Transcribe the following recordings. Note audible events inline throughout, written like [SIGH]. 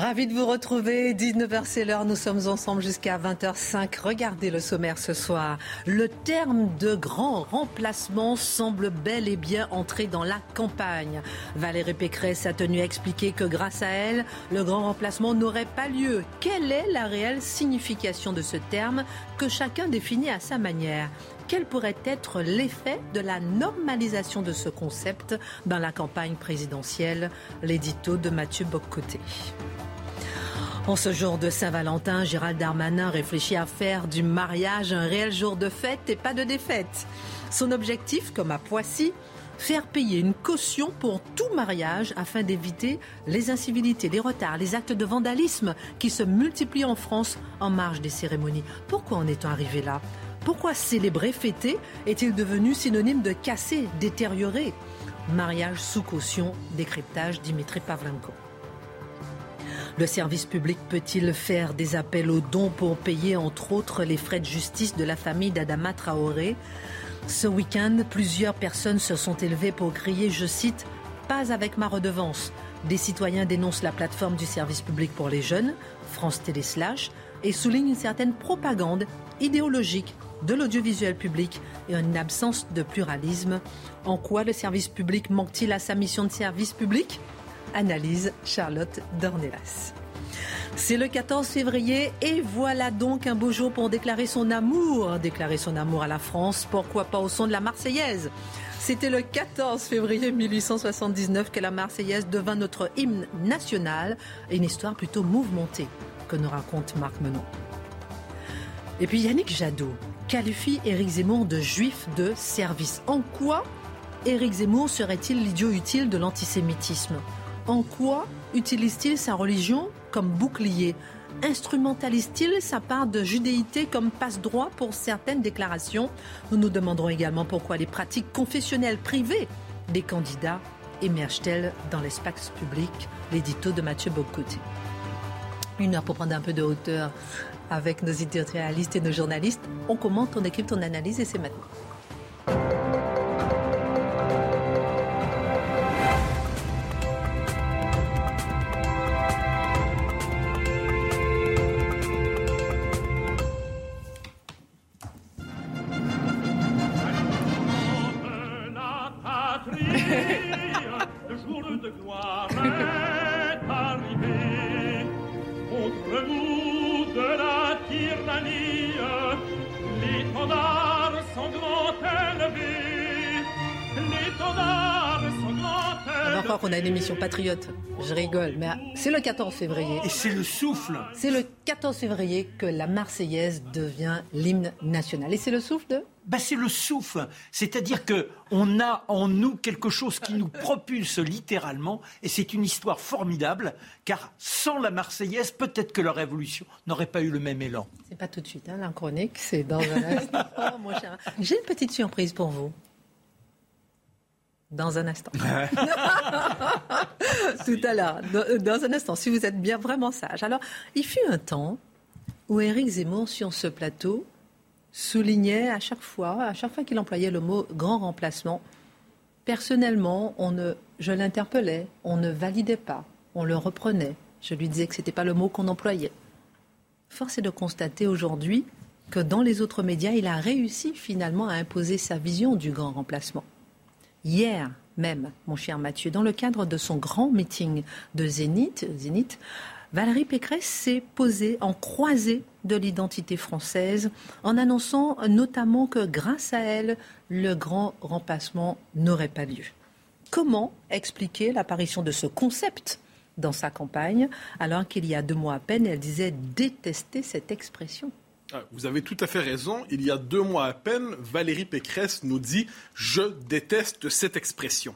Ravi de vous retrouver. 19h, c'est l'heure. Nous sommes ensemble jusqu'à 20h05. Regardez le sommaire ce soir. Le terme de grand remplacement semble bel et bien entrer dans la campagne. Valérie Pécresse a tenu à expliquer que grâce à elle, le grand remplacement n'aurait pas lieu. Quelle est la réelle signification de ce terme que chacun définit à sa manière? Quel pourrait être l'effet de la normalisation de ce concept dans la campagne présidentielle? L'édito de Mathieu Boccoté. En ce jour de Saint-Valentin, Gérald Darmanin réfléchit à faire du mariage un réel jour de fête et pas de défaite. Son objectif, comme à Poissy, faire payer une caution pour tout mariage afin d'éviter les incivilités, les retards, les actes de vandalisme qui se multiplient en France en marge des cérémonies. Pourquoi en est-on arrivé là? Pourquoi célébrer, fêter est-il devenu synonyme de casser, détériorer? Mariage sous caution, décryptage Dimitri Pavlenko. Le service public peut-il faire des appels aux dons pour payer entre autres les frais de justice de la famille d'Adama Traoré? Ce week-end, plusieurs personnes se sont élevées pour crier, je cite, Pas avec ma redevance. Des citoyens dénoncent la plateforme du service public pour les jeunes, France Télé Slash, et soulignent une certaine propagande idéologique de l'audiovisuel public et une absence de pluralisme. En quoi le service public manque-t-il à sa mission de service public? Analyse Charlotte Dornelas. C'est le 14 février et voilà donc un beau jour pour déclarer son amour. Déclarer son amour à la France, pourquoi pas au son de la Marseillaise C'était le 14 février 1879 que la Marseillaise devint notre hymne national. Une histoire plutôt mouvementée que nous raconte Marc Menon. Et puis Yannick Jadot qualifie Éric Zemmour de juif de service. En quoi Éric Zemmour serait-il l'idiot utile de l'antisémitisme? En quoi utilise-t-il sa religion comme bouclier? Instrumentalise-t-il sa part de judéité comme passe-droit pour certaines déclarations? Nous nous demanderons également pourquoi les pratiques confessionnelles privées des candidats émergent-elles dans l'espace public? L'édito de Mathieu Bocoté. Une heure pour prendre un peu de hauteur avec nos éditorialistes et nos journalistes. On commente, on équipe, on analyse et c'est maintenant. Patriote. Je rigole, mais c'est le 14 février. Et c'est le souffle. C'est le 14 février que la Marseillaise devient l'hymne national. Et c'est le souffle de? Bah, c'est le souffle, c'est-à-dire que on a en nous quelque chose qui nous propulse littéralement, et c'est une histoire formidable, car sans la Marseillaise, peut-être que la Révolution n'aurait pas eu le même élan. C'est pas tout de suite, hein, la chronique, c'est dans un instant, mon cher. J'ai une petite surprise pour vous dans un instant. [LAUGHS] Tout à l'heure, dans, un instant, si vous êtes bien vraiment sage. Alors, il fut un temps où Éric Zemmour, sur ce plateau, soulignait à chaque fois, à chaque fois qu'il employait le mot grand remplacement, personnellement, on ne, je l'interpellais, on ne validait pas, on le reprenait. Je lui disais que ce n'était pas le mot qu'on employait. Force est de constater aujourd'hui que dans les autres médias, il a réussi finalement à imposer sa vision du grand remplacement. Hier même, mon cher Mathieu, dans le cadre de son grand meeting de Zénith, Zénith Valérie Pécresse s'est posée en croisée de l'identité française en annonçant notamment que grâce à elle, le grand remplacement n'aurait pas lieu. Comment expliquer l'apparition de ce concept dans sa campagne alors qu'il y a deux mois à peine, elle disait détester cette expression? Vous avez tout à fait raison. Il y a deux mois à peine, Valérie Pécresse nous dit Je déteste cette expression.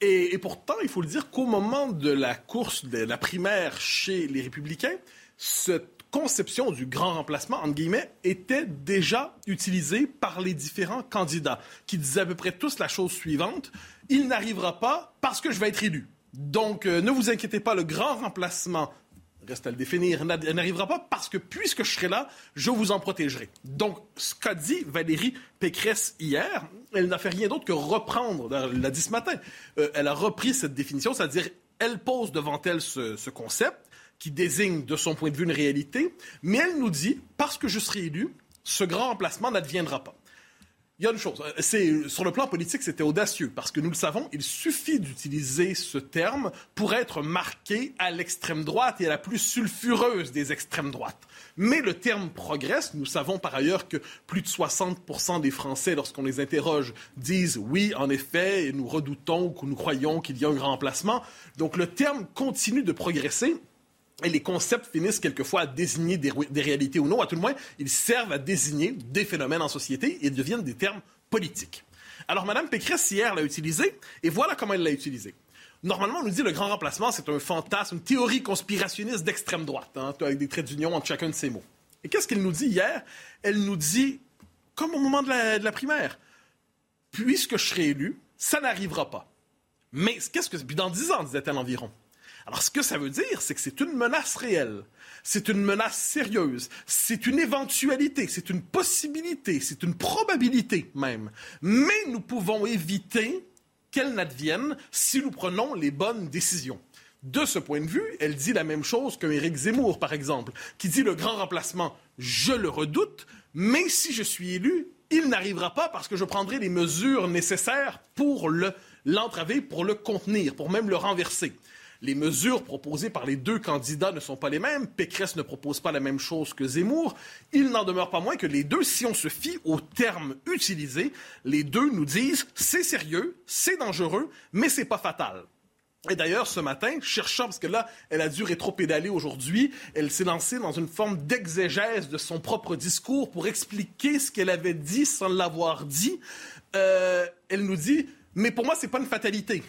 Et, pourtant, il faut le dire qu'au moment de la course de la primaire chez les Républicains, cette conception du grand remplacement, entre guillemets, était déjà utilisée par les différents candidats, qui disaient à peu près tous la chose suivante Il n'arrivera pas parce que je vais être élu. Donc, euh, ne vous inquiétez pas, le grand remplacement reste à le définir, n'arrivera pas parce que puisque je serai là, je vous en protégerai. Donc, ce qu'a dit Valérie Pécresse hier, elle n'a fait rien d'autre que reprendre, elle l'a dit ce matin, euh, elle a repris cette définition, c'est-à-dire elle pose devant elle ce, concept qui désigne de son point de vue une réalité, mais elle nous dit, parce que je serai élu, ce grand remplacement n'adviendra pas. Il y a une chose, c'est sur le plan politique, c'était audacieux parce que nous le savons, il suffit d'utiliser ce terme pour être marqué à l'extrême droite et à la plus sulfureuse des extrêmes droites. Mais le terme progresse. Nous savons par ailleurs que plus de 60 des Français, lorsqu'on les interroge, disent oui, en effet, et nous redoutons ou nous croyons qu'il y a un grand remplacement. Donc le terme continue de progresser et les concepts finissent quelquefois à désigner des, réalités ou non. À tout le moins, ils servent à désigner des phénomènes en société et deviennent des termes politiques. Alors, Mme Pécresse, hier, l'a utilisé, et voilà comment elle l'a utilisé. Normalement, on nous dit le grand remplacement, c'est un fantasme, une théorie conspirationniste d'extrême droite, hein, avec des traits d'union entre chacun de ces mots. Et qu'est-ce qu'elle nous dit hier? Elle nous dit, comme au moment de la, de la primaire, puisque je serai élu, ça n'arrivera pas. Mais qu'est-ce que... Puis dans dix ans, disait-elle environ? Alors, ce que ça veut dire, c'est que c'est une menace réelle. C'est une menace sérieuse. C'est une éventualité. C'est une possibilité. C'est une probabilité même. Mais nous pouvons éviter qu'elle n'advienne si nous prenons les bonnes décisions. De ce point de vue, elle dit la même chose qu'un Éric Zemmour, par exemple, qui dit le grand remplacement, je le redoute, mais si je suis élu, il n'arrivera pas parce que je prendrai les mesures nécessaires pour l'entraver, pour le contenir, pour même le renverser. Les mesures proposées par les deux candidats ne sont pas les mêmes. Pécresse ne propose pas la même chose que Zemmour. Il n'en demeure pas moins que les deux, si on se fie aux termes utilisés, les deux nous disent c'est sérieux, c'est dangereux, mais c'est pas fatal. Et d'ailleurs, ce matin, cherchant, parce que là, elle a dû rétro-pédaler aujourd'hui, elle s'est lancée dans une forme d'exégèse de son propre discours pour expliquer ce qu'elle avait dit sans l'avoir dit. Euh, elle nous dit, mais pour moi, c'est pas une fatalité.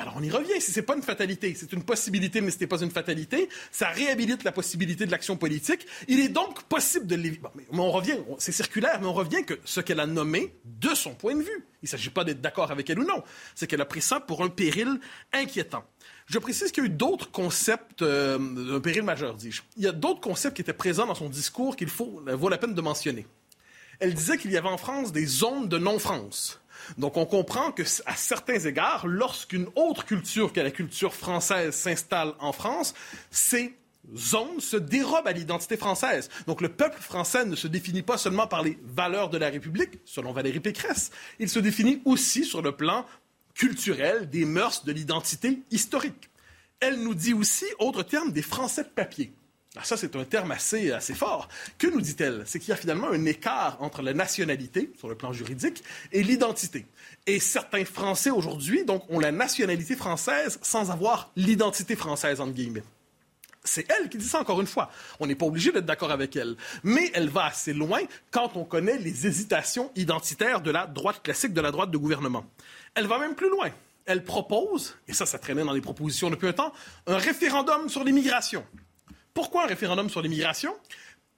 Ben alors on y revient. Si c'est pas une fatalité, c'est une possibilité, mais ce n'est pas une fatalité, ça réhabilite la possibilité de l'action politique. Il est donc possible de l'éviter. mais on revient, c'est circulaire, mais on revient que ce qu'elle a nommé de son point de vue. Il ne s'agit pas d'être d'accord avec elle ou non. C'est qu'elle a pris ça pour un péril inquiétant. Je précise qu'il y a eu d'autres concepts, euh, un péril majeur, dis-je. Il y a d'autres concepts qui étaient présents dans son discours qu'il faut, vaut la peine de mentionner. Elle disait qu'il y avait en France des zones de non-France. Donc on comprend que à certains égards, lorsqu'une autre culture que la culture française s'installe en France, ces zones se dérobent à l'identité française. Donc le peuple français ne se définit pas seulement par les valeurs de la République, selon Valérie Pécresse, il se définit aussi sur le plan culturel, des mœurs, de l'identité historique. Elle nous dit aussi, autre terme, des Français de papier. Ah, ça, c'est un terme assez, assez fort. Que nous dit-elle? C'est qu'il y a finalement un écart entre la nationalité, sur le plan juridique, et l'identité. Et certains Français aujourd'hui, donc, ont la nationalité française sans avoir l'identité française, entre guillemets. C'est elle qui dit ça encore une fois. On n'est pas obligé d'être d'accord avec elle. Mais elle va assez loin quand on connaît les hésitations identitaires de la droite classique, de la droite de gouvernement. Elle va même plus loin. Elle propose, et ça, ça traînait dans les propositions depuis un temps, un référendum sur l'immigration. Pourquoi un référendum sur l'immigration?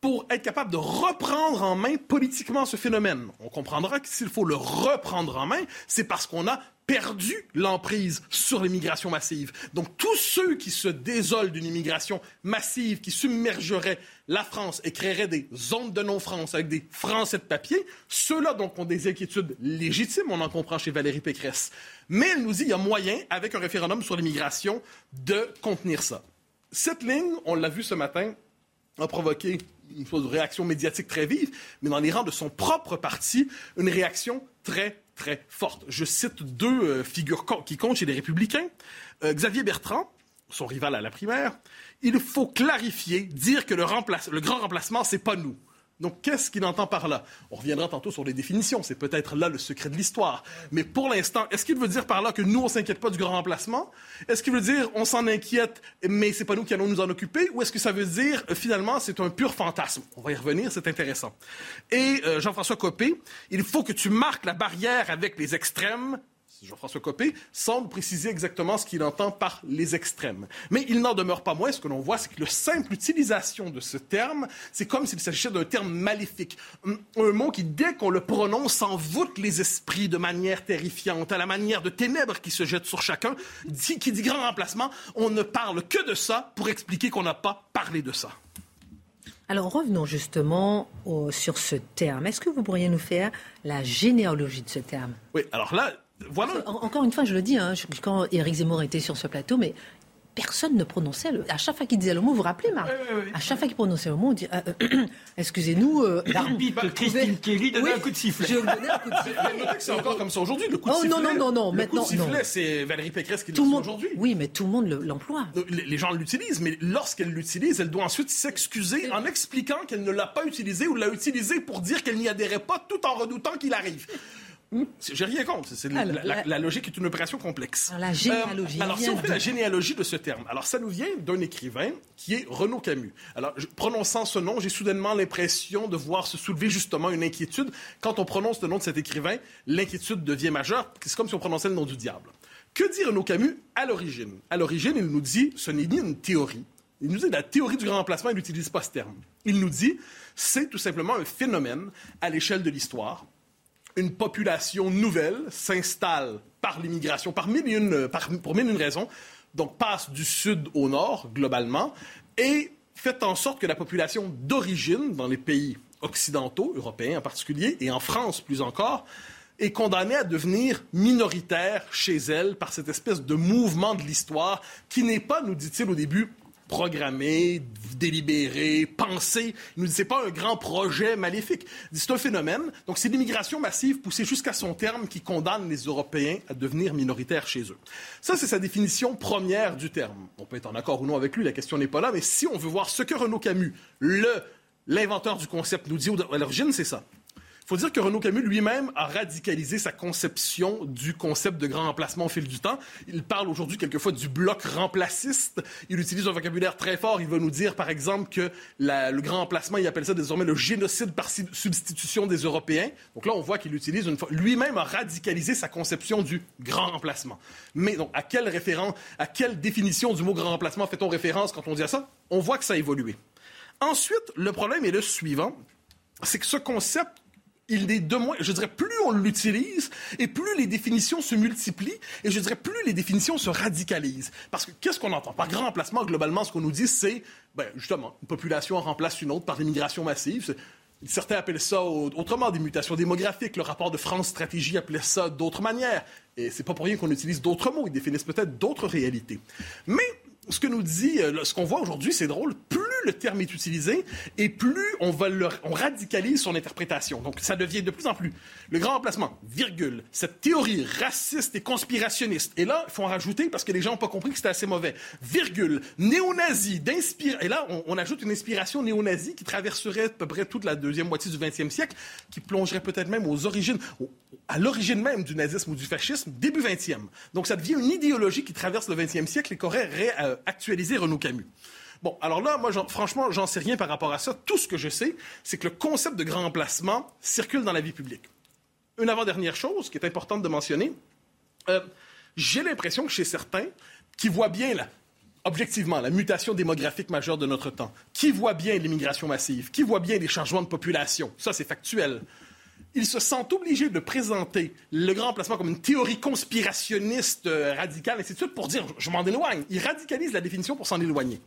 Pour être capable de reprendre en main politiquement ce phénomène. On comprendra que s'il faut le reprendre en main, c'est parce qu'on a perdu l'emprise sur l'immigration massive. Donc tous ceux qui se désolent d'une immigration massive qui submergerait la France et créerait des zones de non-France avec des Français de papier, ceux-là donc ont des inquiétudes légitimes, on en comprend chez Valérie Pécresse. Mais elle nous dit qu'il y a moyen, avec un référendum sur l'immigration, de contenir ça. Cette ligne, on l'a vu ce matin, a provoqué une réaction médiatique très vive, mais dans les rangs de son propre parti, une réaction très, très forte. Je cite deux euh, figures qui comptent chez les Républicains. Euh, Xavier Bertrand, son rival à la primaire, il faut clarifier, dire que le, le grand remplacement, c'est pas nous. Donc, qu'est-ce qu'il entend par là? On reviendra tantôt sur les définitions. C'est peut-être là le secret de l'histoire. Mais pour l'instant, est-ce qu'il veut dire par là que nous, on s'inquiète pas du grand remplacement? Est-ce qu'il veut dire on s'en inquiète, mais c'est pas nous qui allons nous en occuper? Ou est-ce que ça veut dire euh, finalement c'est un pur fantasme? On va y revenir, c'est intéressant. Et euh, Jean-François Copé, il faut que tu marques la barrière avec les extrêmes Jean-François Copé, semble préciser exactement ce qu'il entend par les extrêmes. Mais il n'en demeure pas moins, ce que l'on voit, c'est que la simple utilisation de ce terme, c'est comme s'il s'agissait d'un terme maléfique. Un mot qui, dès qu'on le prononce, envoûte les esprits de manière terrifiante, à la manière de ténèbres qui se jettent sur chacun. Qui dit grand remplacement, on ne parle que de ça pour expliquer qu'on n'a pas parlé de ça. Alors revenons justement sur ce terme. Est-ce que vous pourriez nous faire la généalogie de ce terme? Oui, alors là, encore une fois, je le dis, hein, quand Éric Zemmour était sur ce plateau, mais personne ne prononçait le. À chaque fois qu'il disait le mot, vous vous rappelez, Marc À chaque fois qu'il prononçait le mot, on dit euh, euh, [CLEARS THROAT] Excusez-nous. Euh, [COUGHS] L'arbitre Christine Kelly donnait un coup de sifflet. Je donnais un coup de [LAUGHS] sifflet. c'est encore comme ça aujourd'hui. Le coup de oh, sifflet. Non, non, non, non. Le maintenant, coup de sifflet, c'est Valérie Pécresse qui l'utilise aujourd'hui. Oui, mais tout le monde l'emploie. les, gens l'utilisent, mais lorsqu'elle l'utilise, elle doit ensuite s'excuser en expliquant qu'elle ne l'a pas utilisé ou l'a utilisé pour dire qu'elle n'y adhérait pas, tout en redoutant qu'il arrive. J'ai rien contre. la, logique est une opération complexe. Alors, la généalogie. Euh, alors, si on fait la généalogie de ce terme, alors ça nous vient d'un écrivain qui est Renaud Camus. Alors, prononçant ce nom, j'ai soudainement l'impression de voir se soulever justement une inquiétude. Quand on prononce le nom de cet écrivain, l'inquiétude devient majeure. C'est comme si on prononçait le nom du diable. Que dit Renaud Camus à l'origine? À l'origine, il nous dit ce n'est ni une théorie. Il nous dit la théorie du grand remplacement, il n'utilise pas ce terme. Il nous dit c'est tout simplement un phénomène à l'échelle de l'histoire une population nouvelle s'installe par l'immigration, par pour mille une raisons, donc passe du sud au nord, globalement, et fait en sorte que la population d'origine, dans les pays occidentaux, européens en particulier, et en France plus encore, est condamnée à devenir minoritaire chez elle par cette espèce de mouvement de l'histoire qui n'est pas, nous dit-il au début, programmé, délibéré, pensé. Il nous dit c'est pas un grand projet maléfique. C'est un phénomène. Donc c'est l'immigration massive poussée jusqu'à son terme qui condamne les Européens à devenir minoritaires chez eux. Ça, c'est sa définition première du terme. On peut être en accord ou non avec lui, la question n'est pas là, mais si on veut voir ce que Renaud Camus, le l'inventeur du concept, nous dit à l'origine, c'est ça. Il faut dire que Renaud Camus lui-même a radicalisé sa conception du concept de grand remplacement au fil du temps. Il parle aujourd'hui quelquefois du bloc remplaciste. Il utilise un vocabulaire très fort. Il va nous dire, par exemple, que le grand remplacement, il appelle ça désormais le génocide par substitution des Européens. Donc là, on voit qu'il utilise une fois. Lui-même a radicalisé sa conception du grand remplacement. Mais donc, à quelle référence, à quelle définition du mot grand remplacement fait-on référence quand on dit ça? On voit que ça a évolué. Ensuite, le problème est le suivant c'est que ce concept il est de moins, je dirais, plus on l'utilise et plus les définitions se multiplient et je dirais plus les définitions se radicalisent. Parce que qu'est-ce qu'on entend? Par grand remplacement globalement Ce qu'on nous dit, c'est ben, justement une population remplace une autre par l'immigration massive. Certains appellent ça autrement des mutations démographiques. Le rapport de France Stratégie appelait ça d'autres manières. Et c'est pas pour rien qu'on utilise d'autres mots. Ils définissent peut-être d'autres réalités. Mais ce que nous dit, euh, ce qu'on voit aujourd'hui, c'est drôle. Plus le terme est utilisé et plus on, va on radicalise son interprétation. Donc, ça devient de plus en plus le grand emplacement, virgule, cette théorie raciste et conspirationniste. Et là, il faut en rajouter parce que les gens n'ont pas compris que c'était assez mauvais. Virgule, néo-nazi, d'inspire. Et là, on, ajoute une inspiration néo-nazie qui traverserait à peu près toute la deuxième moitié du 20e siècle, qui plongerait peut-être même aux origines, à l'origine même du nazisme ou du fascisme, début 20e. Donc, ça devient une idéologie qui traverse le 20e siècle et qui aurait réactualisé Renaud Camus. Bon, alors là, moi, franchement, j'en sais rien par rapport à ça. Tout ce que je sais, c'est que le concept de grand emplacement circule dans la vie publique. Une avant-dernière chose qui est importante de mentionner, euh, j'ai l'impression que chez certains qui voient bien objectivement, la mutation démographique majeure de notre temps, qui voient bien l'immigration massive, qui voient bien les changements de population, ça c'est factuel, ils se sentent obligés de présenter le grand emplacement comme une théorie conspirationniste euh, radicale, et ainsi de pour dire je m'en éloigne. Ils radicalisent la définition pour s'en éloigner.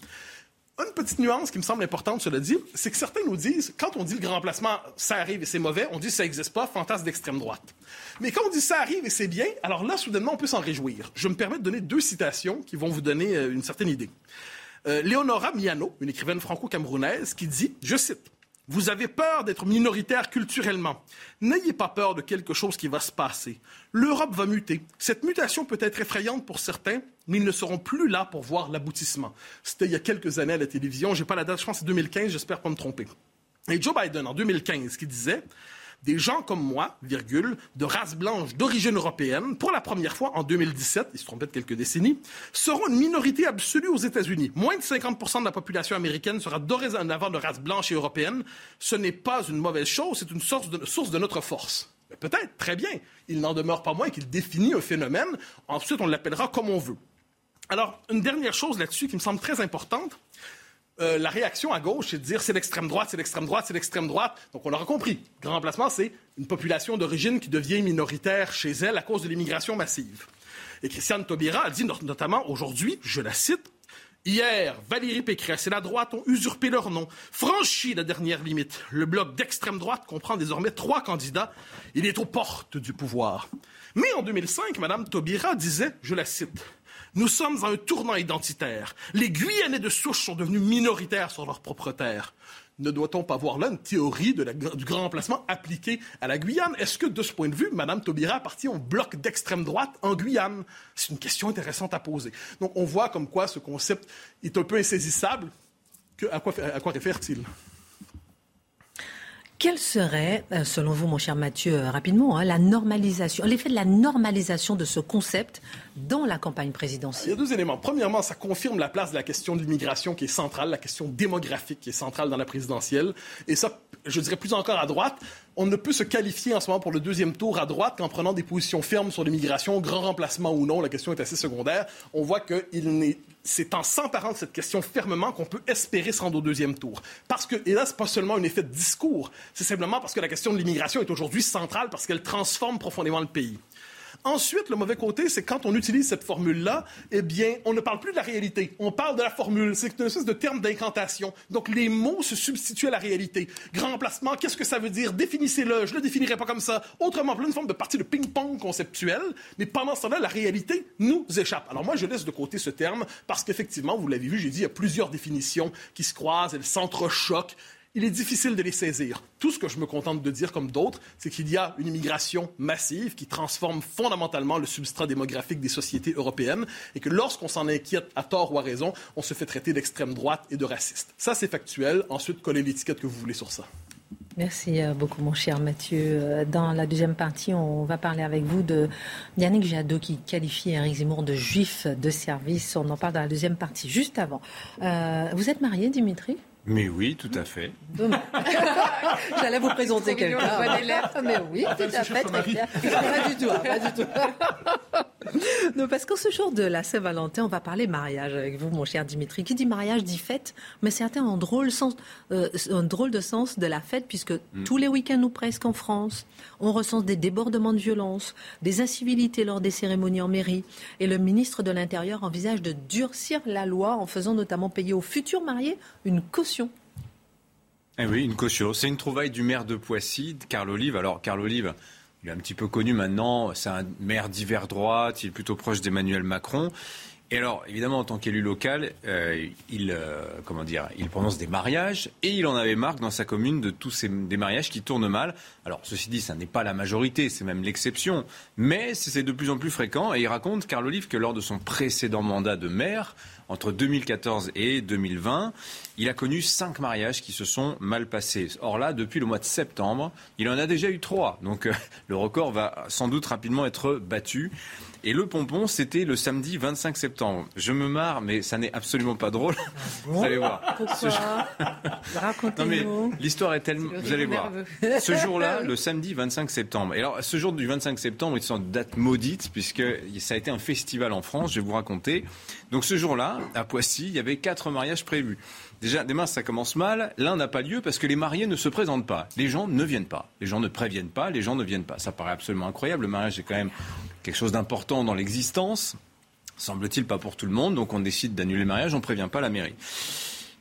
Une petite nuance qui me semble importante, cela dit, c'est que certains nous disent, quand on dit le grand remplacement, ça arrive et c'est mauvais, on dit ça n'existe pas, fantasme d'extrême droite. Mais quand on dit ça arrive et c'est bien, alors là, soudainement, on peut s'en réjouir. Je me permets de donner deux citations qui vont vous donner euh, une certaine idée. Euh, Léonora Miano, une écrivaine franco-camerounaise, qui dit, je cite, vous avez peur d'être minoritaire culturellement. N'ayez pas peur de quelque chose qui va se passer. L'Europe va muter. Cette mutation peut être effrayante pour certains, mais ils ne seront plus là pour voir l'aboutissement. C'était il y a quelques années à la télévision. J'ai pas la date, je pense c'est 2015, j'espère pas me tromper. Et Joe Biden, en 2015, qui disait des gens comme moi, virgule, de race blanche d'origine européenne, pour la première fois en 2017, ils se trompaient de quelques décennies, seront une minorité absolue aux États-Unis. Moins de 50% de la population américaine sera dorénavant de race blanche et européenne. Ce n'est pas une mauvaise chose, c'est une source de, source de notre force. Peut-être, très bien. Il n'en demeure pas moins qu'il définit un phénomène. Ensuite, on l'appellera comme on veut. Alors, une dernière chose là-dessus qui me semble très importante, euh, la réaction à gauche, c'est de dire c'est l'extrême droite, c'est l'extrême droite, c'est l'extrême droite. Donc on l'aura compris. Grand remplacement, c'est une population d'origine qui devient minoritaire chez elle à cause de l'immigration massive. Et Christiane Taubira a dit notamment aujourd'hui, je la cite, Hier, Valérie Pécresse et la droite ont usurpé leur nom, franchi la dernière limite. Le bloc d'extrême droite comprend désormais trois candidats. Il est aux portes du pouvoir. Mais en 2005, Mme Taubira disait, je la cite, Nous sommes à un tournant identitaire. Les Guyanais de souche sont devenus minoritaires sur leur propre terre. Ne doit-on pas voir là une théorie du grand remplacement appliquée à la Guyane? Est-ce que, de ce point de vue, Mme Taubira appartient au bloc d'extrême droite en Guyane? C'est une question intéressante à poser. Donc, on voit comme quoi ce concept est un peu insaisissable. quoi, à quoi réfère-t-il? Quel serait, euh, selon vous, mon cher Mathieu, euh, rapidement, hein, la normalisation, l'effet de la normalisation de ce concept dans la campagne présidentielle Il y a deux éléments. Premièrement, ça confirme la place de la question de l'immigration qui est centrale, la question démographique qui est centrale dans la présidentielle. Et ça, je dirais plus encore à droite, on ne peut se qualifier en ce moment pour le deuxième tour à droite qu'en prenant des positions fermes sur l'immigration, grand remplacement ou non, la question est assez secondaire. On voit que c'est en s'emparant de cette question fermement qu'on peut espérer se rendre au deuxième tour. Parce que, et là, c'est pas seulement un effet de discours, c'est simplement parce que la question de l'immigration est aujourd'hui centrale parce qu'elle transforme profondément le pays. Ensuite, le mauvais côté, c'est quand on utilise cette formule-là, eh bien, on ne parle plus de la réalité. On parle de la formule. C'est une espèce de terme d'incantation. Donc, les mots se substituent à la réalité. Grand emplacement, qu'est-ce que ça veut dire? Définissez-le. Je ne le définirai pas comme ça. Autrement, une forme de partie de ping-pong conceptuel. Mais pendant ce temps-là, la réalité nous échappe. Alors, moi, je laisse de côté ce terme parce qu'effectivement, vous l'avez vu, j'ai dit, il y a plusieurs définitions qui se croisent, elles s'entrechoquent il est difficile de les saisir. Tout ce que je me contente de dire, comme d'autres, c'est qu'il y a une immigration massive qui transforme fondamentalement le substrat démographique des sociétés européennes et que lorsqu'on s'en inquiète à tort ou à raison, on se fait traiter d'extrême droite et de raciste. Ça, c'est factuel. Ensuite, collez l'étiquette que vous voulez sur ça. Merci euh, beaucoup, mon cher Mathieu. Euh, dans la deuxième partie, on va parler avec vous de Yannick Jadot qui qualifie Eric Zemmour de juif de service. On en parle dans la deuxième partie, juste avant. Euh, vous êtes marié, Dimitri? Mais oui, tout à fait. [LAUGHS] J'allais vous présenter quelqu'un. Mais oui, tout à fait, très. Pas du tout, pas du tout. [LAUGHS] non, parce qu'en ce jour de la Saint-Valentin, on va parler mariage avec vous, mon cher Dimitri. Qui dit mariage dit fête, mais certains ont drôle sens, euh, un drôle de sens de la fête, puisque mm. tous les week-ends ou presque en France, on recense des débordements de violence, des incivilités lors des cérémonies en mairie. Et le ministre de l'Intérieur envisage de durcir la loi en faisant notamment payer aux futurs mariés une caution. Eh oui, une caution. C'est une trouvaille du maire de Poissy, Carl Olive. Alors, Carl Olive, il est un petit peu connu maintenant. C'est un maire d'hiver droite. Il est plutôt proche d'Emmanuel Macron. Et alors, évidemment, en tant qu'élu local, euh, il, euh, comment dire, il prononce des mariages et il en avait marre dans sa commune de tous ces des mariages qui tournent mal. Alors, ceci dit, ça n'est pas la majorité, c'est même l'exception, mais c'est de plus en plus fréquent. Et il raconte, Carl Olive, que lors de son précédent mandat de maire, entre 2014 et 2020, il a connu cinq mariages qui se sont mal passés. Or là, depuis le mois de septembre, il en a déjà eu trois. Donc euh, le record va sans doute rapidement être battu. Et le pompon, c'était le samedi 25 septembre. Je me marre, mais ça n'est absolument pas drôle. Ah [LAUGHS] vous allez voir. Pourquoi [LAUGHS] Racontez-nous. L'histoire est tellement. Vous allez voir. Ce jour-là, [LAUGHS] le samedi 25 septembre. Et alors, ce jour du 25 septembre est une date maudite, puisque ça a été un festival en France, je vais vous raconter. Donc ce jour-là, à Poissy, il y avait quatre mariages prévus. Déjà, demain, ça commence mal. L'un n'a pas lieu parce que les mariés ne se présentent pas. Les gens ne viennent pas. Les gens ne préviennent pas. Les gens ne viennent pas. Ça paraît absolument incroyable. Le mariage est quand même quelque chose d'important dans l'existence. Semble-t-il pas pour tout le monde. Donc on décide d'annuler le mariage. On ne prévient pas la mairie.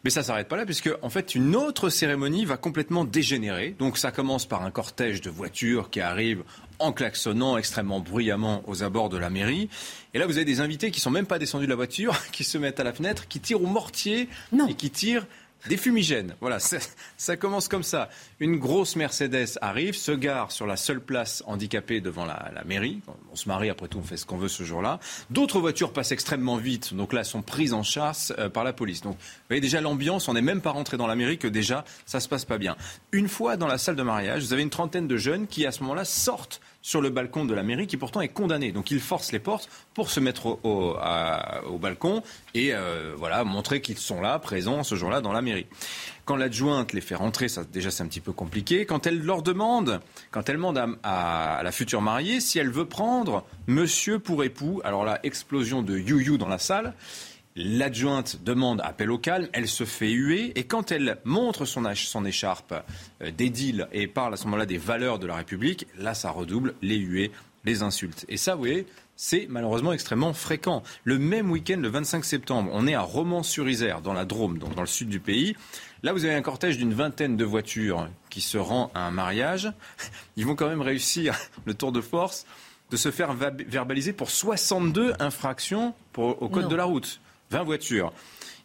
Mais ça s'arrête pas là, puisque en fait une autre cérémonie va complètement dégénérer. Donc ça commence par un cortège de voitures qui arrivent en klaxonnant extrêmement bruyamment aux abords de la mairie. Et là, vous avez des invités qui sont même pas descendus de la voiture, [LAUGHS] qui se mettent à la fenêtre, qui tirent au mortier et qui tirent des fumigènes. Voilà, ça, commence comme ça. Une grosse Mercedes arrive, se gare sur la seule place handicapée devant la, mairie. On se marie, après tout, on fait ce qu'on veut ce jour-là. D'autres voitures passent extrêmement vite, donc là, sont prises en chasse euh, par la police. Donc, vous voyez déjà l'ambiance, on n'est même pas rentré dans la mairie que déjà, ça se passe pas bien. Une fois dans la salle de mariage, vous avez une trentaine de jeunes qui, à ce moment-là, sortent sur le balcon de la mairie qui pourtant est condamné. Donc ils forcent les portes pour se mettre au, balcon et euh, voilà montrer qu'ils sont là, présents ce jour-là dans la mairie. Quand l'adjointe les fait rentrer, ça déjà c'est un petit peu compliqué. Quand elle leur demande, quand elle demande à, à, la future mariée si elle veut prendre monsieur pour époux, alors là explosion de you-you dans la salle. L'adjointe demande appel au calme, elle se fait huer et quand elle montre son, son écharpe euh, d'édile et parle à ce moment-là des valeurs de la République, là ça redouble les huées, les insultes. Et ça, vous voyez, c'est malheureusement extrêmement fréquent. Le même week-end, le 25 septembre, on est à Romans-sur-Isère, dans la Drôme, donc dans le sud du pays. Là, vous avez un cortège d'une vingtaine de voitures qui se rend à un mariage. [LAUGHS] Ils vont quand même réussir [LAUGHS] le tour de force de se faire verbaliser pour 62 infractions au code de la route. 20 voitures.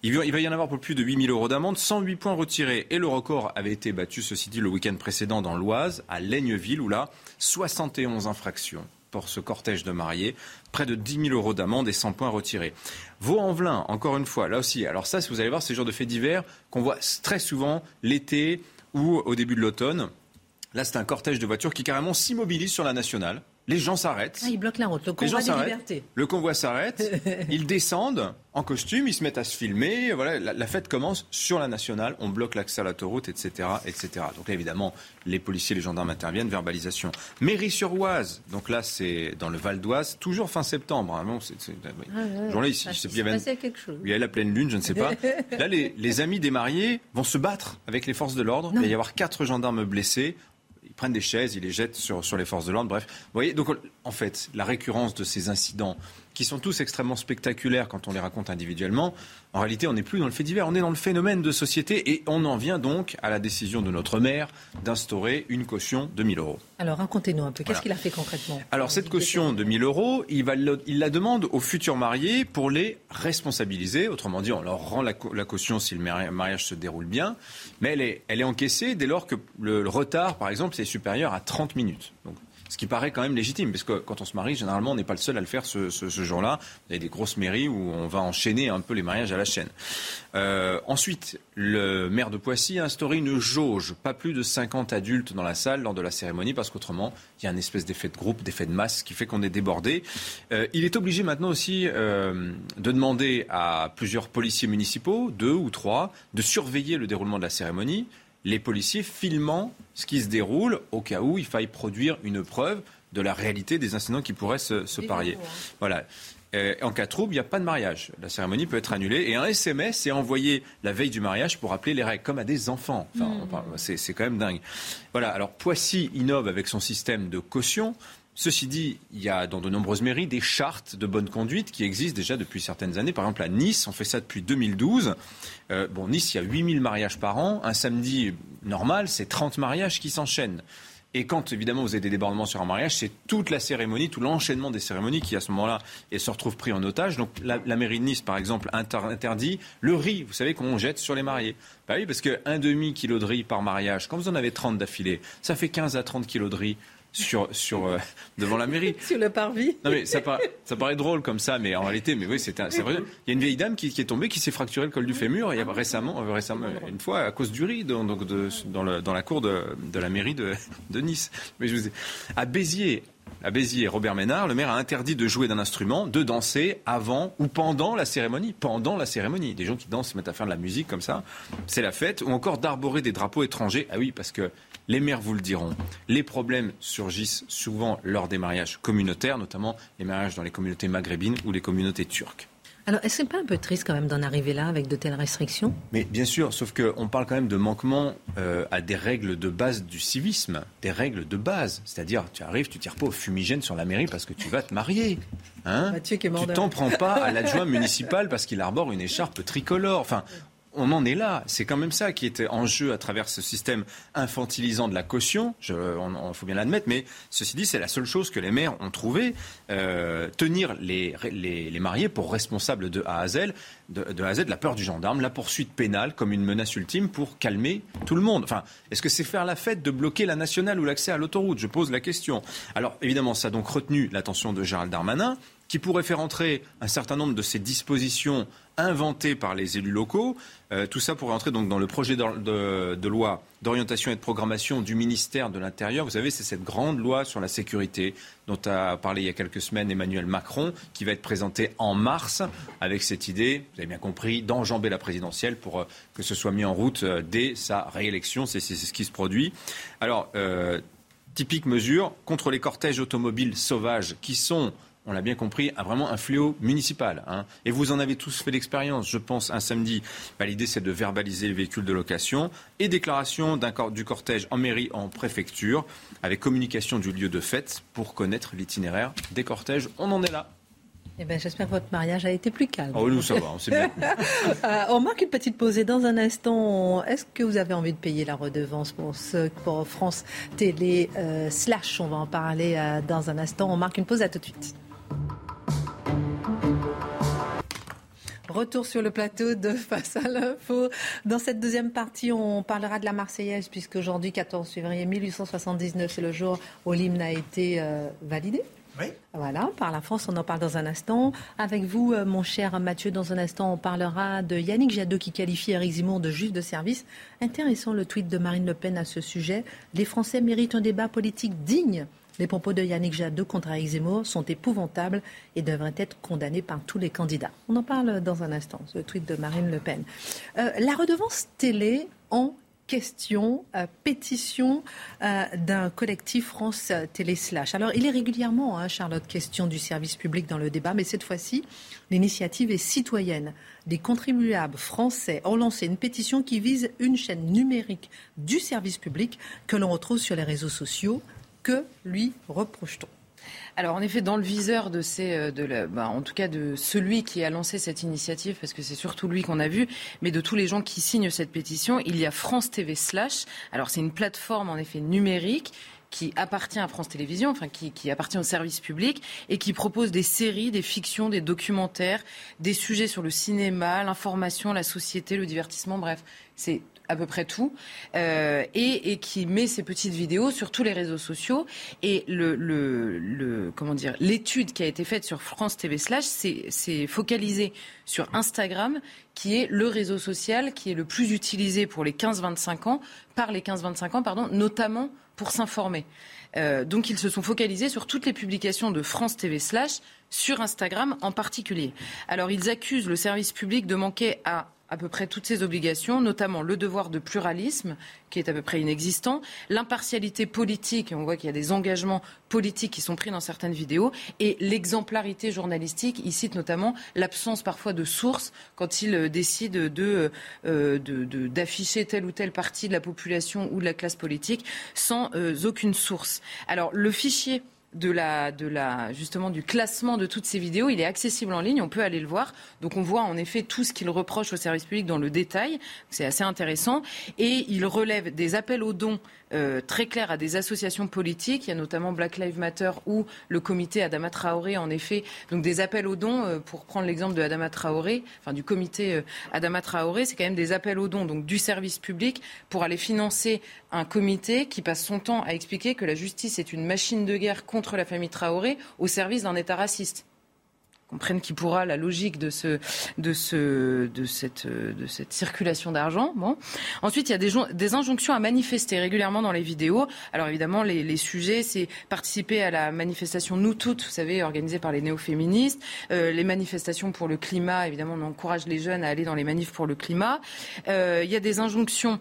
Il va y en avoir pour plus de 8 000 euros d'amende, 108 points retirés. Et le record avait été battu, ceci dit, le week-end précédent dans l'Oise, à Laigneville, où là, 71 infractions pour ce cortège de mariés, près de 10 000 euros d'amende et 100 points retirés. Vaux-en-Velin, encore une fois, là aussi. Alors ça, vous allez voir, c'est le genre de faits divers qu'on voit très souvent l'été ou au début de l'automne. Là, c'est un cortège de voitures qui carrément s'immobilise sur la nationale. Les gens s'arrêtent. Ah, ils bloquent la route. Le convoi des libertés. Le convoi s'arrête. [LAUGHS] ils descendent en costume, ils se mettent à se filmer. Voilà, la, fête commence sur la nationale. On bloque l'accès à l'autoroute, etc., etc. Donc là, évidemment, les policiers, les gendarmes interviennent. Verbalisation. Mairie-sur-Oise. Donc là, c'est dans le Val d'Oise, toujours fin septembre. Hein. Bon, c'est, ah, ici. il y avait quelque chose. Il y a la pleine lune, je ne sais pas. [LAUGHS] là, les, les amis des mariés vont se battre avec les forces de l'ordre. Il va y avoir quatre gendarmes blessés prennent des chaises, ils les jettent sur, les forces de l'ordre. Bref, vous voyez, donc en fait, la récurrence de ces incidents qui sont tous extrêmement spectaculaires quand on les raconte individuellement, en réalité, on n'est plus dans le fait divers, on est dans le phénomène de société et on en vient donc à la décision de notre maire d'instaurer une caution de 1000 euros. Alors racontez-nous un peu, qu'est-ce qu'il a fait concrètement Alors cette caution de 1000 euros, il, va il la demande aux futurs mariés pour les responsabiliser. Autrement dit, on leur rend la, caution si le mariage se déroule bien, mais elle est, elle est encaissée dès lors que le, le retard, par exemple, c'est supérieur à 30 minutes. Donc ce qui paraît quand même légitime, parce que quand on se marie, généralement, on n'est pas le seul à le faire ce, jour-là. Il y a des grosses mairies où on va enchaîner un peu les mariages à la chaîne. Euh, ensuite, le maire de Poissy a instauré une jauge, pas plus de 50 adultes dans la salle lors de la cérémonie, parce qu'autrement, il y a un espèce d'effet de groupe, d'effet de masse qui fait qu'on est débordé. Euh, il est obligé maintenant aussi euh, de demander à plusieurs policiers municipaux, deux ou trois, de surveiller le déroulement de la cérémonie les policiers filmant ce qui se déroule au cas où il faille produire une preuve de la réalité des incidents qui pourraient se, parier. Voilà. Euh, en cas de trouble, il n'y a pas de mariage. La cérémonie peut être annulée. Et un SMS est envoyé la veille du mariage pour rappeler les règles, comme à des enfants. Enfin, hmm. c'est quand même dingue. Voilà. Alors, Poissy innove avec son système de caution. Ceci dit, il y a dans de nombreuses mairies des chartes de bonne conduite qui existent déjà depuis certaines années. Par exemple, à Nice, on fait ça depuis 2012. Euh, bon, Nice, il y a 8000 mariages par an. Un samedi normal, c'est 30 mariages qui s'enchaînent. Et quand, évidemment, vous avez des débordements sur un mariage, c'est toute la cérémonie, tout l'enchaînement des cérémonies qui, à ce moment-là, se retrouve pris en otage. Donc, la, mairie de Nice, par exemple, interdit le riz, vous savez, qu'on jette sur les mariés. Bah oui, parce qu'un demi-kilo de riz par mariage, quand vous en avez 30 d'affilée, ça fait 15 à 30 kilos de riz sur, sur euh, devant la mairie. [LAUGHS] sur le parvis. Non mais ça, ça paraît drôle comme ça, mais en réalité, mais oui, c'est vrai. Il y a une vieille dame qui, qui est tombée, qui s'est fracturé le col du fémur. Il y a récemment, euh, récemment une fois à cause du riz, donc de, dans, le, dans la cour de, de la mairie de, de Nice. Mais je vous à Béziers, à Béziers, Robert Ménard, le maire a interdit de jouer d'un instrument, de danser avant ou pendant la cérémonie. Pendant la cérémonie. Des gens qui dansent se mettent à faire de la musique comme ça. C'est la fête. Ou encore d'arborer des drapeaux étrangers. Ah oui, parce que les maires vous le diront. Les problèmes surgissent souvent lors des mariages communautaires, notamment les mariages dans les communautés maghrébines ou les communautés turques. Alors, est-ce que c'est pas un peu triste quand même d'en arriver là avec de telles restrictions? Mais bien sûr, sauf qu'on parle quand même de manquement euh, à des règles de base du civisme, des règles de base. C'est-à-dire, tu arrives, tu tires pas au fumigène sur la mairie parce que tu vas te marier. Hein? Tu t'en prends pas à [LAUGHS] l'adjoint municipal parce qu'il arbore une écharpe tricolore. Enfin, on en est là. C'est quand même ça qui était en jeu à travers ce système infantilisant de la caution. Il faut bien l'admettre, mais ceci dit, c'est la seule chose que les maires ont trouvé euh, tenir les, mariés pour responsables de A à Z, de, A à Z, la peur du gendarme, la poursuite pénale comme une menace ultime pour calmer tout le monde. Enfin, est-ce que c'est faire la fête de bloquer la nationale ou l'accès à l'autoroute? Je pose la question. Alors, évidemment, ça a donc retenu l'attention de Gérald Darmanin qui pourrait faire entrer un certain nombre de ces dispositions inventées par les élus locaux. Euh, tout ça pourrait entrer donc dans le projet de, loi d'orientation et de programmation du ministère de l'Intérieur. Vous savez, c'est cette grande loi sur la sécurité dont a parlé il y a quelques semaines Emmanuel Macron, qui va être présentée en mars avec cette idée, vous avez bien compris, d'enjamber la présidentielle pour euh, que ce soit mis en route euh, dès sa réélection. C'est ce qui se produit. Alors, typique mesure contre les cortèges automobiles sauvages qui sont on l'a bien compris, a vraiment un fléau municipal. Hein. Et vous en avez tous fait l'expérience, je pense, un samedi. Bah, l'idée, c'est de verbaliser les véhicules de location et déclaration du cortège en mairie, en préfecture, avec communication du lieu de fête pour connaître l'itinéraire des cortèges. On en est là. Eh ben, j'espère que votre mariage a été plus calme. Oh, nous, ça va, on bien. [LAUGHS] euh, on marque une petite pause et dans un instant, est-ce que vous avez envie de payer la redevance pour, ce, pour France Télé euh, Slash On va en parler euh, dans un instant. On marque une pause, à tout de suite. Retour sur le plateau de [LAUGHS] Face à l'info. Dans cette deuxième partie, on parlera de la Marseillaise, puisque aujourd'hui, 14 février 1879, c'est le jour où l'hymne a été euh, validé. Oui. Voilà, par la France, on en parle dans un instant. Avec vous, euh, mon cher Mathieu, dans un instant, on parlera de Yannick Jadot qui qualifie Eric Zemmour de juif de service. Intéressant le tweet de Marine Le Pen à ce sujet. Les Français méritent un débat politique digne les propos de Yannick Jadot contre Zemmour sont épouvantables et devraient être condamnés par tous les candidats. On en parle dans un instant, ce tweet de Marine Le Pen. Euh, la redevance télé en question, euh, pétition euh, d'un collectif France Télé Slash. Alors, il est régulièrement, hein, Charlotte, question du service public dans le débat, mais cette fois-ci, l'initiative est citoyenne. Des contribuables français ont lancé une pétition qui vise une chaîne numérique du service public que l'on retrouve sur les réseaux sociaux que lui reproche-t-on alors en effet, dans le viseur de ces, euh, de bah, en tout cas de celui qui a lancé cette initiative, parce que c'est surtout lui qu'on a vu, mais de tous les gens qui signent cette pétition, il y a France TV Slash. Alors c'est une plateforme en effet numérique qui appartient à France Télévisions, enfin qui, qui, appartient au service public et qui propose des séries, des fictions, des documentaires, des sujets sur le cinéma, l'information, la société, le divertissement, bref, c'est à peu près tout, euh, et, et, qui met ses petites vidéos sur tous les réseaux sociaux. Et le, le, le comment dire, l'étude qui a été faite sur France TV Slash, c'est focalisé sur Instagram, qui est le réseau social qui est le plus utilisé pour les 15-25 ans, par les 15-25 ans, pardon, notamment pour s'informer. Euh, donc ils se sont focalisés sur toutes les publications de France TV Slash sur Instagram en particulier. Alors ils accusent le service public de manquer à à peu près toutes ces obligations, notamment le devoir de pluralisme, qui est à peu près inexistant, l'impartialité politique, on voit qu'il y a des engagements politiques qui sont pris dans certaines vidéos, et l'exemplarité journalistique. Il cite notamment l'absence parfois de sources quand il euh, décide euh, de, d'afficher telle ou telle partie de la population ou de la classe politique sans euh, aucune source. Alors le fichier de la, de la, justement du classement de toutes ces vidéos. Il est accessible en ligne, on peut aller le voir. Donc on voit en effet tout ce qu'il reproche au service public dans le détail. C'est assez intéressant. Et il relève des appels aux dons euh, très clairs à des associations politiques. Il y a notamment Black Lives Matter ou le comité Adama Traoré, en effet. Donc des appels aux dons, euh, pour prendre l'exemple de Adama Traoré, enfin du comité euh, Adama Traoré, c'est quand même des appels aux dons donc du service public pour aller financer un comité qui passe son temps à expliquer que la justice est une machine de guerre contre la famille Traoré au service d'un État raciste comprennent qui pourra la logique de, ce, de, ce, de, cette, de cette circulation d'argent. Bon. Ensuite, il y a des, des, injonctions à manifester régulièrement dans les vidéos. Alors évidemment, les, les sujets, c'est participer à la manifestation Nous Toutes, vous savez, organisée par les néo-féministes. Euh, les manifestations pour le climat, évidemment, on encourage les jeunes à aller dans les manifs pour le climat. Euh, il y a des injonctions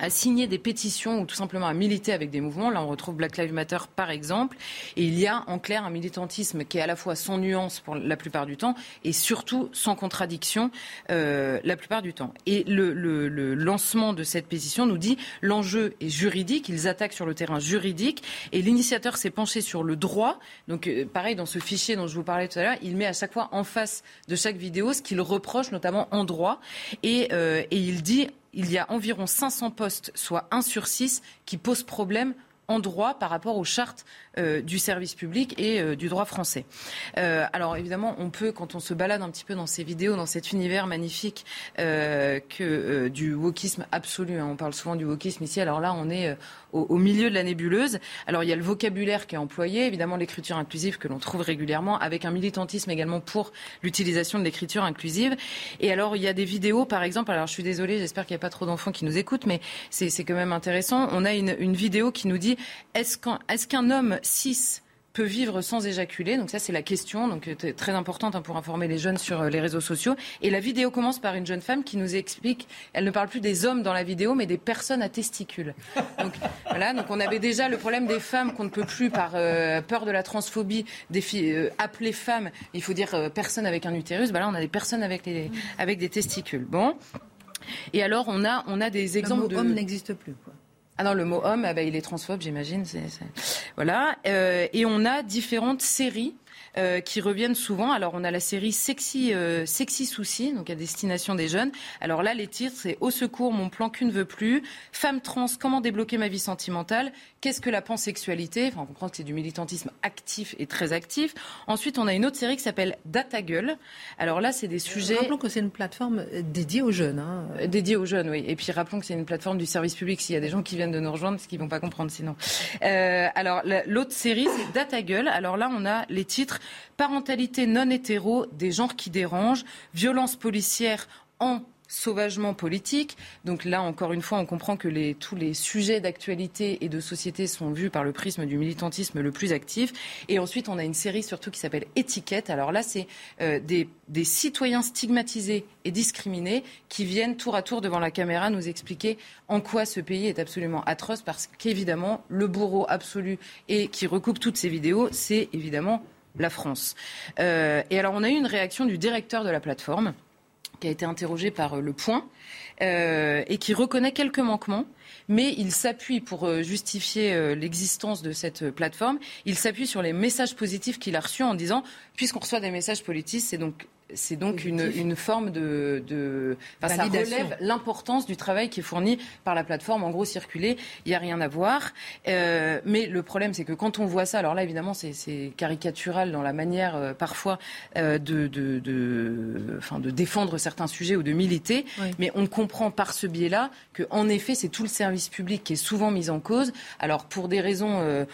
à signer des pétitions ou tout simplement à militer avec des mouvements. Là, on retrouve Black Lives Matter, par exemple. Et il y a en clair un militantisme qui est à la fois sans nuance pour la plupart du temps et surtout sans contradiction euh, la plupart du temps. Et le, le, le, lancement de cette pétition nous dit l'enjeu est juridique. Ils attaquent sur le terrain juridique et l'initiateur s'est penché sur le droit. Donc, euh, pareil, dans ce fichier dont je vous parlais tout à l'heure, il met à chaque fois en face de chaque vidéo ce qu'il reproche, notamment en droit. Et, euh, et il dit il y a environ 500 postes, soit 1 sur 6, qui posent problème en droit par rapport aux chartes euh, du service public et euh, du droit français. Euh, alors évidemment, on peut, quand on se balade un petit peu dans ces vidéos, dans cet univers magnifique que du wokisme absolu, hein, on parle souvent du wokisme ici, alors là on est au, milieu de la nébuleuse. Alors il y a le vocabulaire qui est employé, évidemment l'écriture inclusive que l'on trouve régulièrement, avec un militantisme également pour l'utilisation de l'écriture inclusive. Et alors il y a des vidéos, par exemple, alors je suis désolée, j'espère qu'il n'y a pas trop d'enfants qui nous écoutent, mais c'est quand même intéressant. On a une vidéo qui nous dit est-ce qu'un est qu homme cis peut vivre sans éjaculer? Donc ça, c'est la question, donc euh, très importante hein, pour informer les jeunes sur euh, les réseaux sociaux. Et la vidéo commence par une jeune femme qui nous explique, elle ne parle plus des hommes dans la vidéo, mais des personnes à testicules. Donc [LAUGHS] voilà, donc on avait déjà le problème des femmes qu'on ne peut plus, par euh, peur de la transphobie, des filles, appeler femmes, il faut dire personne avec un utérus. Bah là, on a des personnes avec, les, avec des testicules. Bon. Et alors, on a, on a des exemples le mot homme n'existe plus. Quoi. Ah non, le mot homme, ah bah, il est transphobe, j'imagine. Voilà. Euh, et on a différentes séries euh, qui reviennent souvent. Alors, on a la série Sexy, euh, Sexy Souci, donc à destination des jeunes. Alors là, les titres, c'est Au secours, mon plan qu'une veut plus. Femme trans, comment débloquer ma vie sentimentale? Qu'est-ce que la pansexualité? Enfin, on comprend que c'est du militantisme actif et très actif. Ensuite, on a une autre série qui s'appelle Data Gueule. Alors là, c'est des sujets. Rappelons que c'est une plateforme dédiée aux jeunes. Hein. Dédiée aux jeunes, oui. Et puis rappelons que c'est une plateforme du service public. S'il y a des gens qui viennent de nous rejoindre, parce qu'ils vont pas comprendre sinon. Euh, alors l'autre série, c'est Data Gueule. Alors là, on a les titres parentalité non hétéro, des genres qui dérangent, violence policière en sauvagement politique. Donc là, encore une fois, on comprend que tous les sujets d'actualité et de société sont vus par le prisme du militantisme le plus actif. Et ensuite, on a une série surtout qui s'appelle Étiquette. Alors là, c'est euh, des, des, citoyens stigmatisés et discriminés qui viennent tour à tour devant la caméra nous expliquer en quoi ce pays est absolument atroce parce qu'évidemment, le bourreau absolu et qui recoupe toutes ces vidéos, c'est évidemment la France. Euh, et alors, on a eu une réaction du directeur de la plateforme qui a été interrogé par euh, Le Point euh, et qui reconnaît quelques manquements, mais il s'appuie pour euh, justifier l'existence de cette plateforme, il s'appuie sur les messages positifs qu'il a reçus en disant, puisqu'on reçoit des messages politiques, c'est donc c'est donc une, forme de, de enfin, ça relève l'importance du travail qui est fourni par la plateforme. En gros, circuler, il n'y a rien à voir. Euh, mais le problème, c'est que quand on voit ça, alors là, évidemment, c'est caricatural dans la manière euh, parfois euh, de, de, de, enfin, de défendre certains sujets ou de militer. Mais on comprend par ce biais-là que, en effet, c'est tout le service public qui est souvent mis en cause. Alors pour des raisons,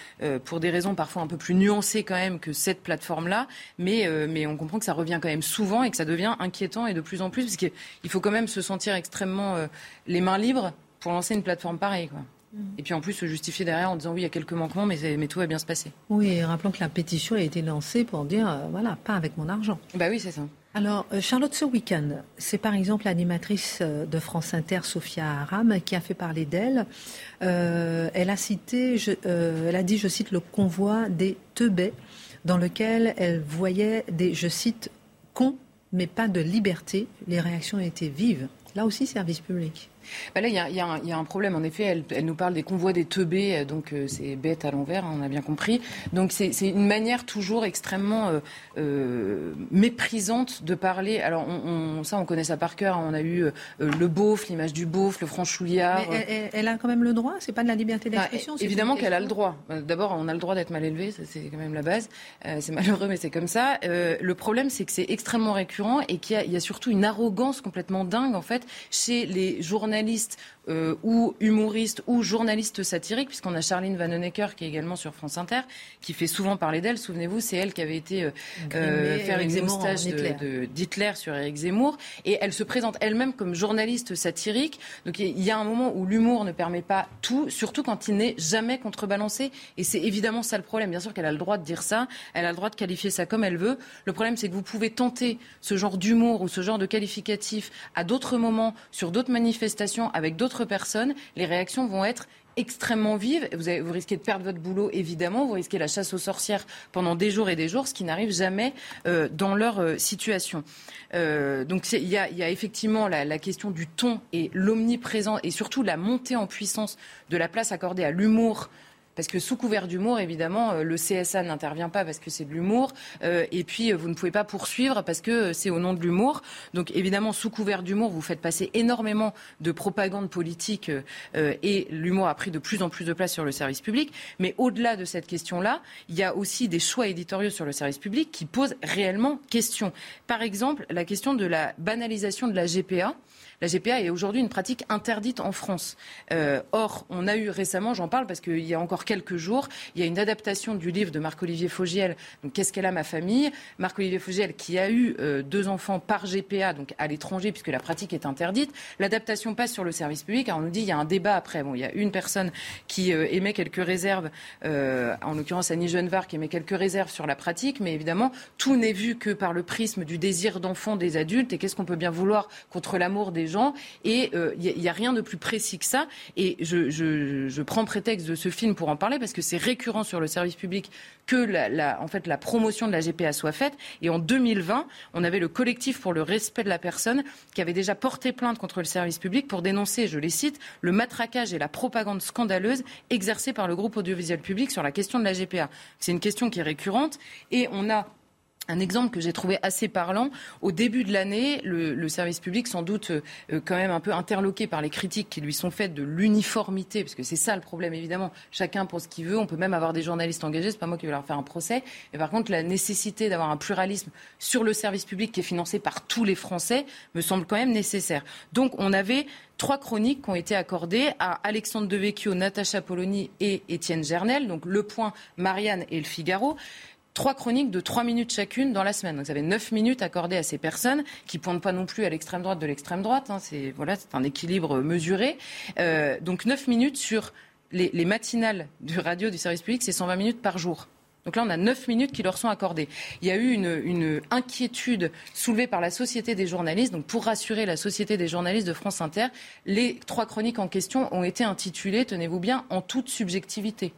pour des raisons parfois un peu plus nuancées quand même que cette plateforme-là, mais, mais on comprend que ça revient quand même souvent et que ça devient inquiétant et de plus en plus, parce qu'il faut quand même se sentir extrêmement euh, les mains libres pour lancer une plateforme pareille. Quoi. Mm. Et puis en plus se justifier derrière en disant oui, il y a quelques manquements, mais, mais tout va bien se passer. Oui, et rappelons que la pétition a été lancée pour dire euh, voilà, pas avec mon argent. Bah oui, c'est ça. Alors, euh, Charlotte, ce week-end, c'est par exemple l'animatrice de France Inter, Sophia Aram, qui a fait parler d'elle. elle a cité, elle a dit, je cite, le convoi des Teubais, dans lequel elle voyait des, je cite, con, mais pas de liberté. Les réactions étaient vives. Là aussi, service public. Bah là, il y, a un problème. En effet, elle, nous parle des convois des teubés, euh, donc euh, c'est bête à l'envers, hein, on a bien compris. Donc c'est une manière toujours extrêmement euh, méprisante de parler. Alors on, ça, on connaît ça par cœur. Hein. On a eu le beauf, l'image du beauf, le franchouillard. Mais elle, a quand même le droit. C'est pas de la liberté bah, d'expression. évidemment qu'elle a le droit. D'abord, on a le droit d'être mal élevé, c'est quand même la base. c'est malheureux, mais c'est comme ça. le problème, c'est que c'est extrêmement récurrent et qu'il y, y, a surtout une arrogance complètement dingue en fait chez les journalistes journaliste euh, ou humoriste ou journaliste satirique, puisqu'on a Charline Vanhoenacker qui est également sur France Inter, qui fait souvent parler d'elle. Souvenez-vous, c'est elle qui avait été euh, euh, faire une moustache d'Hitler sur Eric Zemmour, et elle se présente elle-même comme journaliste satirique. Donc il y a un moment où l'humour ne permet pas tout, surtout quand il n'est jamais contrebalancé, et c'est évidemment ça le problème. Bien sûr qu'elle a le droit de dire ça, elle a le droit de qualifier ça comme elle veut. Le problème, c'est que vous pouvez tenter ce genre d'humour ou ce genre de qualificatif à d'autres moments, sur d'autres manifestations avec d'autres personnes, les réactions vont être extrêmement vives. Vous, risquez de perdre votre boulot, évidemment. Vous risquez la chasse aux sorcières pendant des jours et des jours, ce qui n'arrive jamais euh, dans leur euh, situation. Euh, donc il y, a effectivement la, la, question du ton et l'omniprésent et surtout la montée en puissance de la place accordée à l'humour parce que sous couvert d'humour, évidemment, euh, le CSA n'intervient pas parce que c'est de l'humour. Euh, et puis, euh, vous ne pouvez pas poursuivre parce que c'est au nom de l'humour. Donc, évidemment, sous couvert d'humour, vous faites passer énormément de propagande politique et l'humour a pris de plus en plus de place sur le service public. Mais au-delà de cette question-là, il y a aussi des choix éditoriaux sur le service public qui posent réellement question. Par exemple, la question de la banalisation de la GPA. La GPA est aujourd'hui une pratique interdite en France. Euh, or, on a eu récemment, j'en parle parce qu'il y a encore quelques jours, il y a une adaptation du livre de Marc-Olivier Fogiel, Qu'est-ce qu'elle a ma famille Marc-Olivier Fogiel qui a eu euh, deux enfants par GPA, donc à l'étranger, puisque la pratique est interdite. L'adaptation passe sur le service public. Alors on nous dit il y a un débat après. Bon, il y a une personne qui euh, émet quelques réserves, en l'occurrence Annie Genevard, qui émet quelques réserves sur la pratique, mais évidemment, tout n'est vu que par le prisme du désir d'enfant des adultes. Et qu'est-ce qu'on peut bien vouloir contre l'amour des gens. Et il euh, n'y a, rien de plus précis que ça. Et je, prends prétexte de ce film pour en parler parce que c'est récurrent sur le service public que la, en fait, la promotion de la GPA soit faite. Et en 2020, on avait le collectif pour le respect de la personne qui avait déjà porté plainte contre le service public pour dénoncer, je les cite, le matraquage et la propagande scandaleuse exercée par le groupe audiovisuel public sur la question de la GPA. C'est une question qui est récurrente et on a un exemple que j'ai trouvé assez parlant. Au début de l'année, le, service public, sans doute euh, quand même un peu interloqué par les critiques qui lui sont faites de l'uniformité, parce que c'est ça le problème évidemment. Chacun pour ce qu'il veut. On peut même avoir des journalistes engagés. C'est pas moi qui vais leur faire un procès. Et par contre, la nécessité d'avoir un pluralisme sur le service public qui est financé par tous les Français me semble quand même nécessaire. Donc, on avait trois chroniques qui ont été accordées à Alexandre Devecchio, Natacha Polony et Étienne Gernel. Donc, Le Point, Marianne et Le Figaro trois chroniques de trois minutes chacune dans la semaine. Donc, vous avez neuf minutes accordées à ces personnes qui pointent pas non plus à l'extrême droite de l'extrême droite. Hein. C'est voilà, c'est un équilibre mesuré. Euh, donc neuf minutes sur les, matinales du radio du service public, c'est 120 minutes par jour. Donc là, on a neuf minutes qui leur sont accordées. Il y a eu une, une, inquiétude soulevée par la Société des journalistes. Donc pour rassurer la Société des journalistes de France Inter, les trois chroniques en question ont été intitulées, tenez-vous bien, en toute subjectivité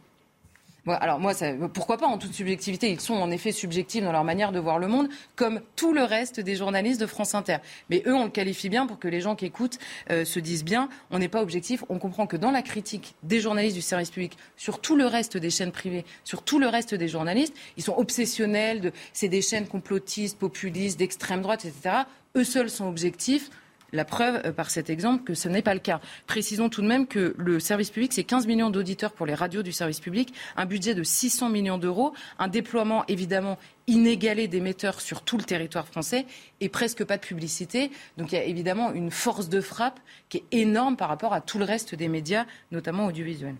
alors moi, pourquoi pas en toute subjectivité Ils sont en effet subjectifs dans leur manière de voir le monde, comme tout le reste des journalistes de France Inter. Mais eux, on le qualifie bien pour que les gens qui écoutent euh, se disent bien, on n'est pas objectif. On comprend que dans la critique des journalistes du service public, sur tout le reste des chaînes privées, sur tout le reste des journalistes, ils sont obsessionnels. De, c'est des chaînes complotistes, populistes, d'extrême droite, etc. Eux seuls sont objectifs la preuve euh, par cet exemple que ce n'est pas le cas. Précisons tout de même que le service public, c'est 15 millions d'auditeurs pour les radios du service public, un budget de 600 millions d'euros, un déploiement évidemment inégalé d'émetteurs sur tout le territoire français et presque pas de publicité. Donc il y a évidemment une force de frappe qui est énorme par rapport à tout le reste des médias, notamment audiovisuels.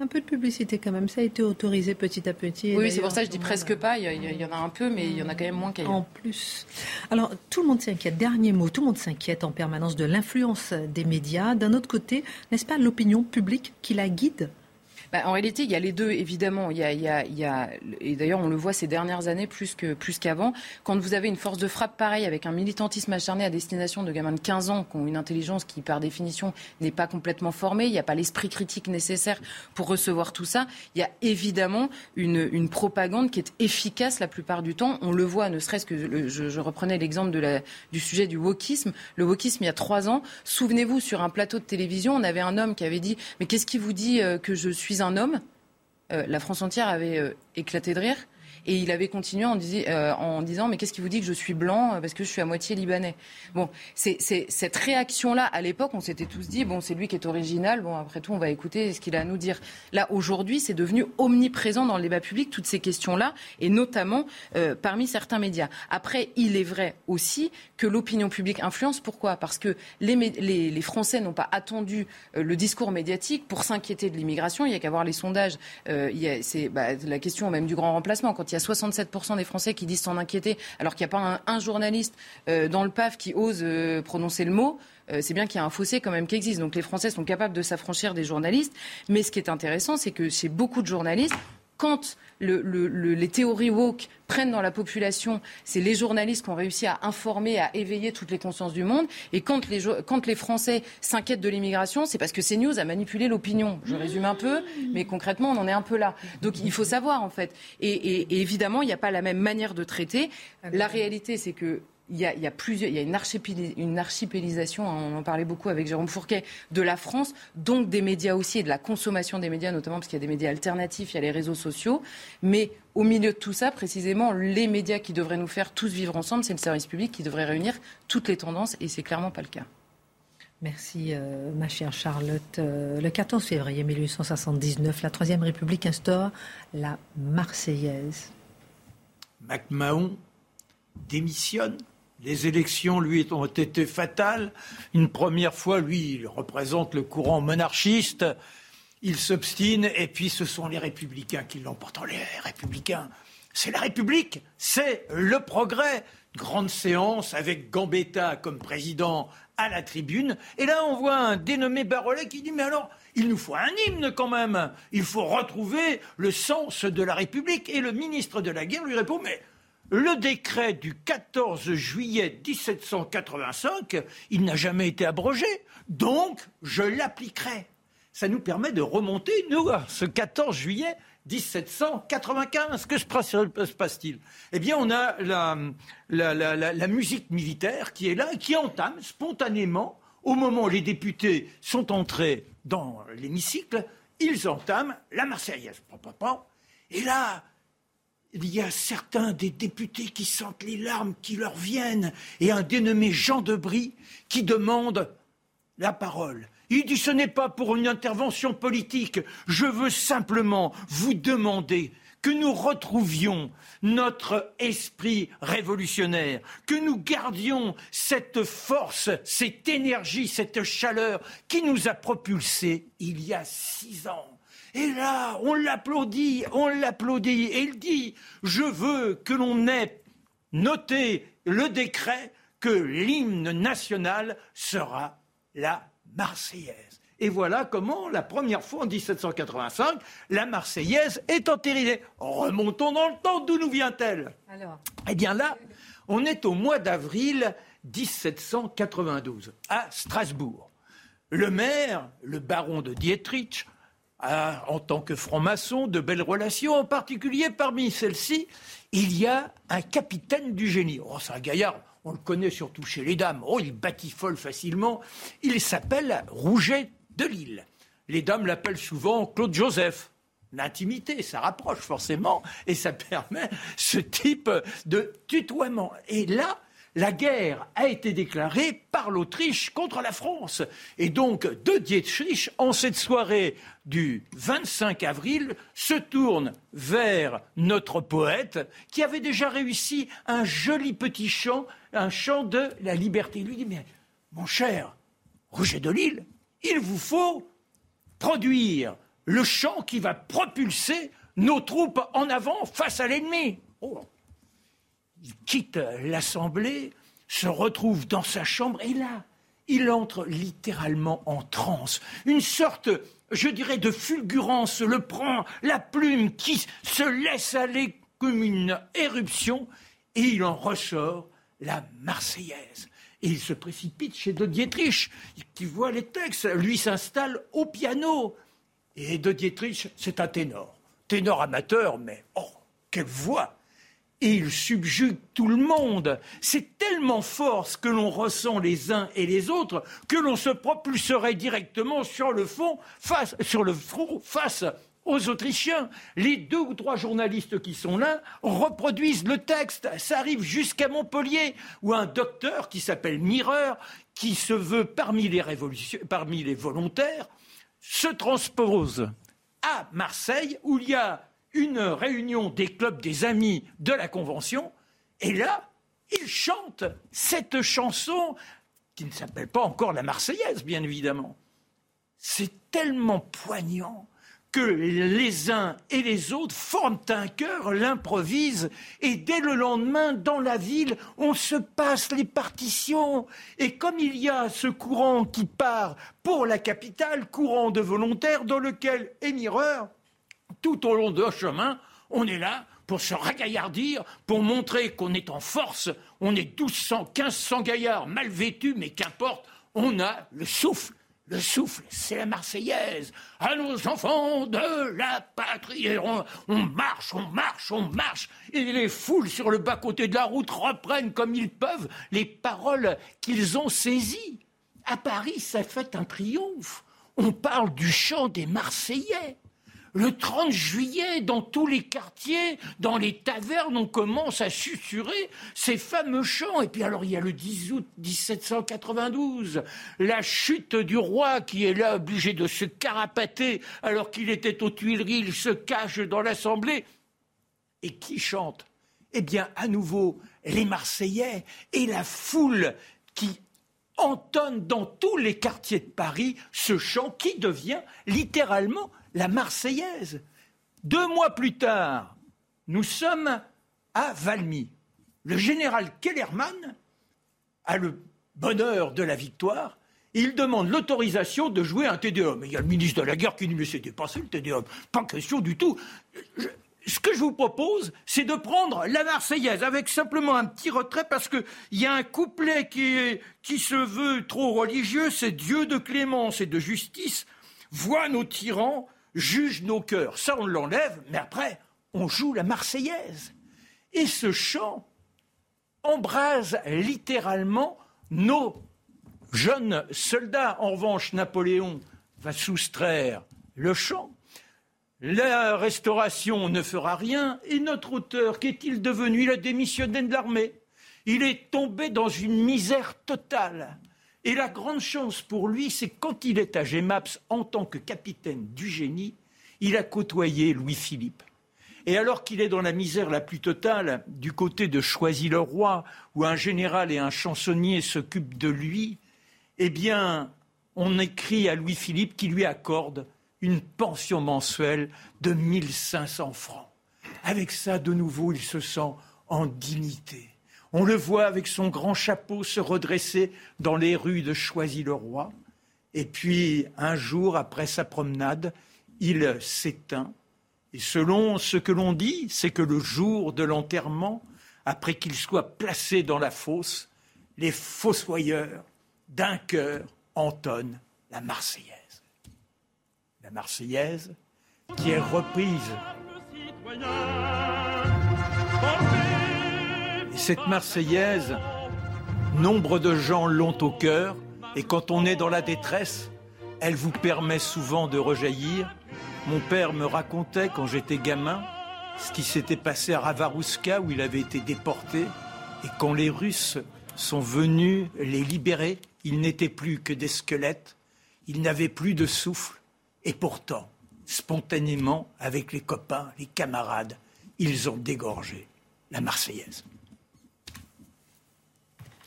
Un peu de publicité quand même, ça a été autorisé petit à petit. Oui, c'est pour ça que je dis presque pas, il y, en a un peu, mais il y en a quand même moins qu'ailleurs. En plus. Alors, tout le monde s'inquiète, dernier mot, tout le monde s'inquiète en permanence de l'influence des médias. D'un autre côté, n'est-ce pas l'opinion publique qui la guide? Bah, en réalité, il y a les deux, évidemment. Il y a, et d'ailleurs, on le voit ces dernières années plus que plus qu'avant. Quand vous avez une force de frappe pareille, avec un militantisme acharné à destination de gamins de 15 ans, qui ont une intelligence qui, par définition, n'est pas complètement formée, il n'y a pas l'esprit critique nécessaire pour recevoir tout ça, il y a évidemment une, une propagande qui est efficace la plupart du temps. On le voit, ne serait-ce que, je, reprenais l'exemple du sujet du wokisme. Le wokisme, il y a trois ans, souvenez-vous, sur un plateau de télévision, on avait un homme qui avait dit, mais qu'est-ce qui vous dit euh, que je suis un homme, euh, la France entière avait euh, éclaté de rire. Et il avait continué en, euh, disant Mais qu'est-ce qui vous dit que je suis blanc euh, parce que je suis à moitié libanais? Bon, c'est cette réaction-là, à l'époque, on s'était tous dit Bon, c'est lui qui est original, bon, après tout, on va écouter ce qu'il a à nous dire. Là, aujourd'hui, c'est devenu omniprésent dans le débat public, toutes ces questions-là, et notamment euh, parmi certains médias. Après, il est vrai aussi que l'opinion publique influence. Pourquoi? Parce que les, Français n'ont pas attendu le discours médiatique pour s'inquiéter de l'immigration. Il y a qu'à voir les sondages. c'est bah, la question même du grand remplacement. Il y a 67% des Français qui disent s'en inquiéter, alors qu'il n'y a pas un, journaliste euh, dans le PAF qui ose euh, prononcer le mot. Euh, c'est bien qu'il y a un fossé quand même qui existe. Donc les Français sont capables de s'affranchir des journalistes. Mais ce qui est intéressant, c'est que chez beaucoup de journalistes, quand les théories woke prennent dans la population, c'est les journalistes qui ont réussi à informer, à éveiller toutes les consciences du monde. Et quand les, Français s'inquiètent de l'immigration, c'est parce que CNews a manipulé l'opinion. Je résume un peu, mais concrètement, on en est un peu là. Donc il faut savoir, en fait. et évidemment, il n'y a pas la même manière de traiter. La réalité, c'est que il y, a, il, y a plusieurs, il y a une, une archipélisation, hein, on en parlait beaucoup avec Jérôme Fourquet, de la France, donc des médias aussi et de la consommation des médias, notamment parce qu'il y a des médias alternatifs, il y a les réseaux sociaux. Mais au milieu de tout ça, précisément, les médias qui devraient nous faire tous vivre ensemble, c'est le service public qui devrait réunir toutes les tendances et c'est clairement pas le cas. Merci, euh, ma chère Charlotte. Euh, le 14 février 1879, la Troisième République instaure la Marseillaise. MacMahon démissionne les élections, lui, ont été fatales. Une première fois, lui, il représente le courant monarchiste. Il s'obstine, et puis ce sont les républicains qui l'emportent. Les républicains, c'est la République, c'est le progrès. Grande séance avec Gambetta comme président à la tribune. Et là, on voit un dénommé Barolet qui dit Mais alors, il nous faut un hymne quand même. Il faut retrouver le sens de la République. Et le ministre de la Guerre lui répond Mais le décret du 14 juillet 1785, il n'a jamais été abrogé, donc je l'appliquerai. Ça nous permet de remonter, nous, à ce 14 juillet 1795. Que se passe-t-il? Eh bien, on a la, musique militaire qui est là qui entame spontanément, au moment où les députés sont entrés dans l'hémicycle, ils entament la Marseillaise. Et là, il y a certains des députés qui sentent les larmes qui leur viennent et un dénommé Jean Debris qui demande la parole. Il dit ce n'est pas pour une intervention politique, je veux simplement vous demander que nous retrouvions notre esprit révolutionnaire, que nous gardions cette force, cette énergie, cette chaleur qui nous a propulsés il y a six ans. Et là, on l'applaudit, on l'applaudit, et il dit, je veux que l'on ait noté le décret que l'hymne national sera la Marseillaise. Et voilà comment, la première fois en 1785, la Marseillaise est entérinée. Remontons dans le temps, d'où nous vient-elle? Eh bien là, on est au mois d'avril 1792, à Strasbourg. Le maire, le baron de Dietrich, a, en tant que franc-maçon, de belles relations, en particulier parmi celles-ci, il y a un capitaine du génie. Oh, c'est un gaillard, on le connaît surtout chez les dames. Oh, il batifole facilement. Il s'appelle Rouget de Lille. Les dames l'appellent souvent Claude Joseph. L'intimité, ça rapproche forcément et ça [LAUGHS] permet ce type de tutoiement. Et là, la guerre a été déclarée par l'Autriche contre la France. Et donc, de Dietrich, en cette soirée du 25 avril, se tourne vers notre poète qui avait déjà réussi un joli petit chant, un chant de la liberté. Il lui dit, mais mon cher Roger de Lille, il vous faut produire le chant qui va propulser nos troupes en avant face à l'ennemi. Oh. Il quitte l'Assemblée, se retrouve dans sa chambre et là, il entre littéralement en transe. Une sorte, je dirais, de fulgurance le prend, la plume qui se laisse aller comme une éruption et il en ressort la Marseillaise. Et il se précipite chez De Dietrich, qui voit les textes. Lui s'installe au piano. Et De Dietrich, c'est un ténor. Ténor amateur, mais oh, quelle voix et il subjugue tout le monde. C'est tellement fort ce que l'on ressent les uns et les autres que l'on se propulserait directement sur le fond, face, front, face aux Autrichiens. Les deux ou trois journalistes qui sont là reproduisent le texte. Ça arrive jusqu'à Montpellier, où un docteur qui s'appelle Mireur, qui se veut parmi les, parmi les volontaires, se transpose à Marseille, où il y a une réunion des clubs des amis de la Convention, et là, il chante cette chanson qui ne s'appelle pas encore la Marseillaise, bien évidemment. C'est tellement poignant que les uns et les autres forment un chœur, l'improvisent, et dès le lendemain, dans la ville, on se passe les partitions. Et comme il y a ce courant qui part pour la capitale, courant de volontaires, dans lequel Émireur, tout au long de ce chemin, on est là pour se ragaillardir, pour montrer qu'on est en force, on est 1200, 1500 gaillards mal vêtus, mais qu'importe, on a le souffle le souffle, c'est la Marseillaise. À nos enfants de la patrie. On, marche, on marche, on marche. Et les foules sur le bas-côté de la route reprennent comme ils peuvent les paroles qu'ils ont saisies. À Paris, ça fait un triomphe. On parle du chant des Marseillais. Le 30 juillet, dans tous les quartiers, dans les tavernes, on commence à susurrer ces fameux chants. Et puis alors, il y a le 10 août 1792, la chute du roi qui est là obligé de se carapater alors qu'il était aux Tuileries, il se cache dans l'Assemblée. Et qui chante? Eh bien, à nouveau, les Marseillais et la foule qui entonne dans tous les quartiers de Paris ce chant qui devient littéralement la Marseillaise. Deux mois plus tard, nous sommes à Valmy. Le général Kellerman a le bonheur de la victoire. Il demande l'autorisation de jouer un Tédéum. Il y a le ministre de la Guerre qui dit Mais c'est dépassé le Tédéum. Pas question du tout. ce que je vous propose, c'est de prendre la Marseillaise avec simplement un petit retrait parce qu'il y a un couplet qui, qui se veut trop religieux c'est Dieu de clémence et de justice voit nos tyrans juge nos cœurs. Ça, on l'enlève, mais après, on joue la Marseillaise. Et ce chant embrase littéralement nos jeunes soldats. En revanche, Napoléon va soustraire le chant. La restauration ne fera rien. Et notre auteur, qu'est-il devenu? Il a démissionné de l'armée. Il est tombé dans une misère totale. Et la grande chance pour lui, c'est quand il est à Gemaps en tant que capitaine du génie, il a côtoyé Louis-Philippe. Et alors qu'il est dans la misère la plus totale, du côté de Choisy-le-Roi, où un général et un chansonnier s'occupent de lui, eh bien, on écrit à Louis-Philippe qui lui accorde une pension mensuelle de 1500 francs. Avec ça, de nouveau, il se sent en dignité. On le voit avec son grand chapeau se redresser dans les rues de Choisy-le-Roi. Et puis, un jour, après sa promenade, il s'éteint. Et selon ce que l'on dit, c'est que le jour de l'enterrement, après qu'il soit placé dans la fosse, les fossoyeurs, d'un cœur, entonnent la Marseillaise. La Marseillaise qui est reprise cette Marseillaise, nombre de gens l'ont au cœur, et quand on est dans la détresse, elle vous permet souvent de rejaillir. Mon père me racontait quand j'étais gamin ce qui s'était passé à Ravarouska où il avait été déporté, et quand les Russes sont venus les libérer, ils n'étaient plus que des squelettes, ils n'avaient plus de souffle, et pourtant, spontanément, avec les copains, les camarades, ils ont dégorgé la Marseillaise.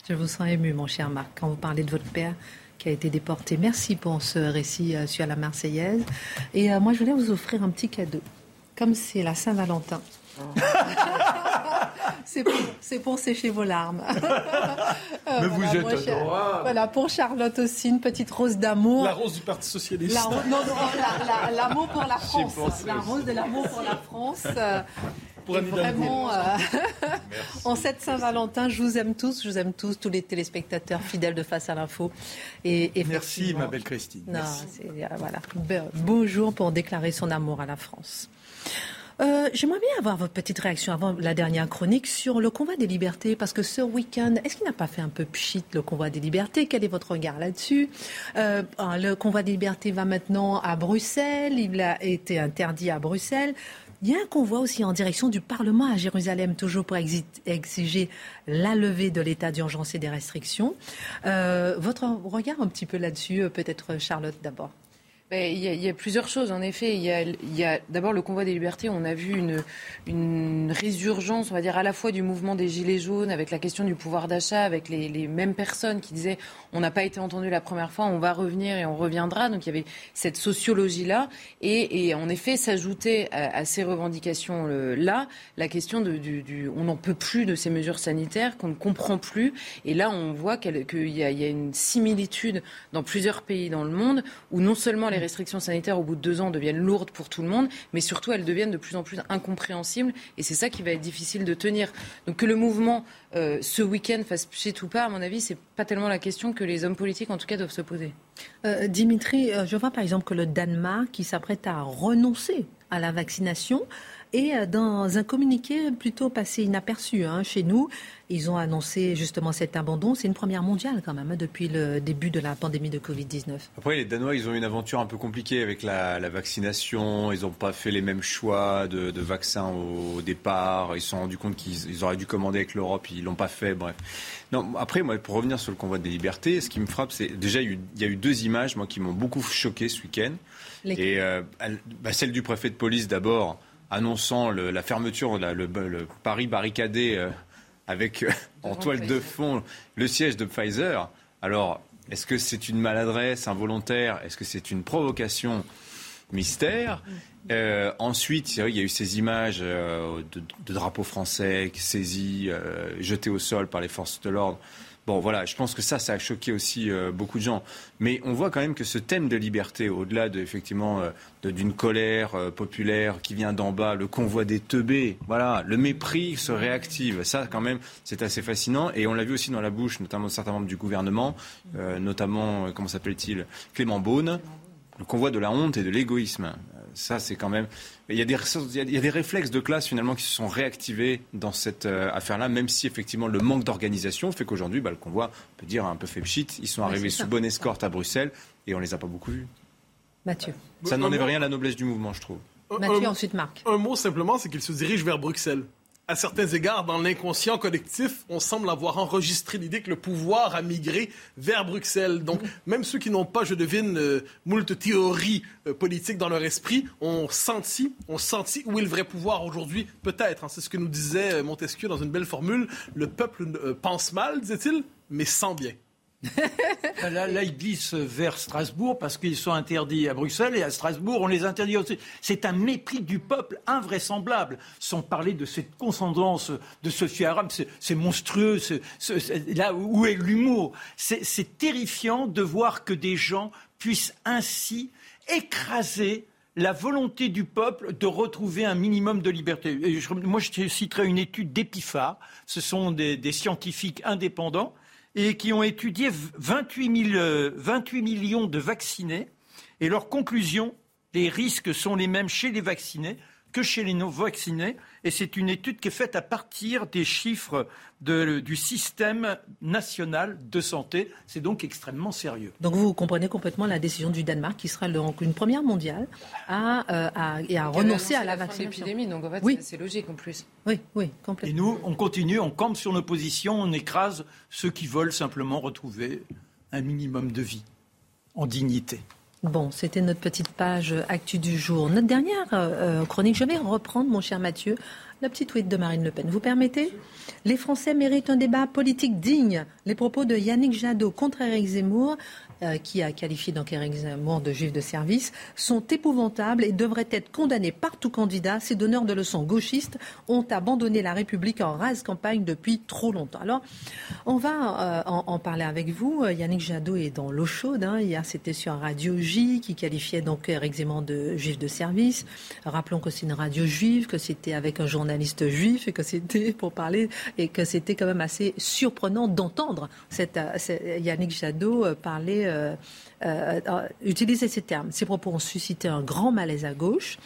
Je vous sens ému, mon cher Marc, quand vous parlez de votre père qui a été déporté. Merci pour ce récit euh, sur la Marseillaise. Et euh, moi, je voulais vous offrir un petit cadeau. Comme c'est la Saint-Valentin. [LAUGHS] c'est pour, sécher vos larmes. [LAUGHS] Euh, Mais vous êtes adorable. Voilà, pour Charlotte aussi, une petite rose d'amour. La rose du Parti Socialiste. l'amour pour la France. La rose de l'amour pour la France. [LAUGHS] Pour vraiment, euh, [LAUGHS] en cette Saint-Valentin, je vous aime tous, je vous aime tous, tous les téléspectateurs fidèles de Face à l'info. Et, Merci, ma belle Christine. Non, euh, voilà, beau jour pour déclarer son amour à la France. Euh, j'aimerais bien avoir votre petite réaction avant la dernière chronique sur le convoi des libertés, parce que ce week-end, est-ce qu'il n'a pas fait un peu pchit le convoi des libertés? Quel est votre regard là-dessus? Le convoi des libertés va maintenant à Bruxelles, il a été interdit à Bruxelles. Il y a un convoi aussi en direction du Parlement à Jérusalem, toujours pour exiger la levée de l'état d'urgence et des restrictions. Euh, votre regard un petit peu là-dessus, euh, peut-être Charlotte d'abord. Ben, il y, a, plusieurs choses, en effet. Il y a, d'abord le convoi des libertés. On a vu une, résurgence, on va dire, à la fois du mouvement des Gilets jaunes, avec la question du pouvoir d'achat, avec les, mêmes personnes qui disaient on n'a pas été entendu la première fois, on va revenir et on reviendra. Donc il y avait cette sociologie-là. Et, en effet, s'ajoutait à, ces revendications-là la question de, on n'en peut plus de ces mesures sanitaires, qu'on ne comprend plus. Et là, on voit qu'il y, y, a une similitude dans plusieurs pays dans le monde où non seulement les restrictions sanitaires, au bout de deux ans, deviennent lourdes pour tout le monde, mais surtout, elles deviennent de plus en plus incompréhensibles. Et c'est ça qui va être difficile de tenir. Donc que le mouvement, euh, ce week-end, fasse pchit ou pas, à mon avis, c'est pas tellement la question que les hommes politiques, en tout cas, doivent se poser. Euh, Dimitri, euh, je vois par exemple que le Danemark, qui s'apprête à renoncer à la vaccination, et euh, dans un communiqué plutôt passé inaperçu hein, chez nous, ils ont annoncé justement cet abandon. C'est une première mondiale quand même hein, depuis le début de la pandémie de Covid-19. Après, les Danois, ils ont une aventure un peu compliquée avec la, vaccination. Ils n'ont pas fait les mêmes choix de, de vaccins au, départ. Ils se sont rendus compte qu'ils auraient dû commander avec l'Europe. Ils l'ont pas fait. Bref. Non, après, moi, pour revenir sur le convoi des libertés, ce qui me frappe, c'est déjà, il y a eu deux images moi, qui m'ont beaucoup choqué ce week-end. Et euh, bah, celle du préfet de police d'abord annonçant la fermeture, le, le, Paris barricadé euh, avec euh, en toile de fond le siège de Pfizer. Alors, est-ce que c'est une maladresse involontaire? Est-ce que c'est une provocation mystère? Euh, Ensuite, il y a eu ces images de, de, drapeaux français saisis, jetés au sol par les forces de l'ordre. Bon, voilà, je pense que ça, ça a choqué aussi euh, beaucoup de gens. Mais on voit quand même que ce thème de liberté, au-delà de, effectivement euh, d'une colère euh, populaire qui vient d'en bas, le convoi des teubés, voilà, le mépris se réactive. Ça, quand même, c'est assez fascinant. Et on l'a vu aussi dans la bouche, notamment de certains membres du gouvernement, notamment, comment s'appelle-t-il, Clément Beaune, le convoi de la honte et de l'égoïsme ça, c'est quand même. Il y, a des, il y, a des, réflexes de classe finalement qui se sont réactivés dans cette euh, affaire-là, même si effectivement le manque d'organisation fait qu'aujourd'hui, bah, le convoi, on peut dire, un peu fait pchit. Ils sont arrivés sous bonne escorte à Bruxelles et on les a pas beaucoup vus. Mathieu. Ça n'enlève rien à la noblesse du mouvement, je trouve. Mathieu, ensuite Marc. Un mot simplement, c'est qu'il se dirige vers Bruxelles à certains égards, dans l'inconscient collectif, on semble avoir enregistré l'idée que le pouvoir a migré vers Bruxelles. Donc, même ceux qui n'ont pas, je devine, euh, moult théories euh, politiques dans leur esprit, ont senti, ont senti où est le vrai pouvoir aujourd'hui, peut-être. Hein. C'est ce que nous disait euh, Montesquieu dans une belle formule. Le peuple pense mal, disait-il, mais sent bien. [LAUGHS] là, ils glissent vers Strasbourg parce qu'ils sont interdits à Bruxelles et à Strasbourg, on les interdit aussi. C'est un mépris du peuple invraisemblable, sans parler de cette conscendance de Sophie Aram. C'est monstrueux. là où est l'humour C'est terrifiant de voir que des gens puissent ainsi écraser la volonté du peuple de retrouver un minimum de liberté. moi, je citerai une étude d'Epiphar. Ce sont des scientifiques indépendants et qui ont étudié 28, 28 euh, millions de vaccinés. Et leur conclusion, les risques sont les mêmes chez les vaccinés que chez les non-vaccinés. Et c'est une étude qui est faite à partir des chiffres du système national de santé. C'est donc extrêmement sérieux. Donc vous comprenez complètement la décision du Danemark, qui sera une première mondiale, à, à, et à renoncer à la, vaccination. donc en fait, c'est logique en plus. Oui, oui, complètement. Et nous, on continue, on campe sur nos positions, on écrase ceux qui veulent simplement retrouver un minimum de vie en dignité. Bon, c'était notre petite page actu du jour. Notre dernière euh, chronique, je vais reprendre, mon cher Mathieu, la petite tweet de Marine Le Pen. Vous permettez? Les Français méritent un débat politique digne. Les propos de Yannick Jadot contre Eric Zemmour euh, qui a qualifié Zemmour de juif de service, sont épouvantables et devraient être condamnés par tout candidat. Ces donneurs de leçons gauchistes ont abandonné la République en rase campagne depuis trop longtemps. Alors, on va euh, en, parler avec vous. Yannick Jadot est dans l'eau chaude. Hein. Hier, c'était sur Radio J qui qualifiait Zemmour de juif de service. Rappelons que c'est une radio juive, que c'était avec un journaliste juif et que c'était pour parler et que c'était quand même assez surprenant d'entendre euh, Yannick Jadot parler euh, euh, utiliser ces termes. Ces propos ont suscité un grand malaise à gauche.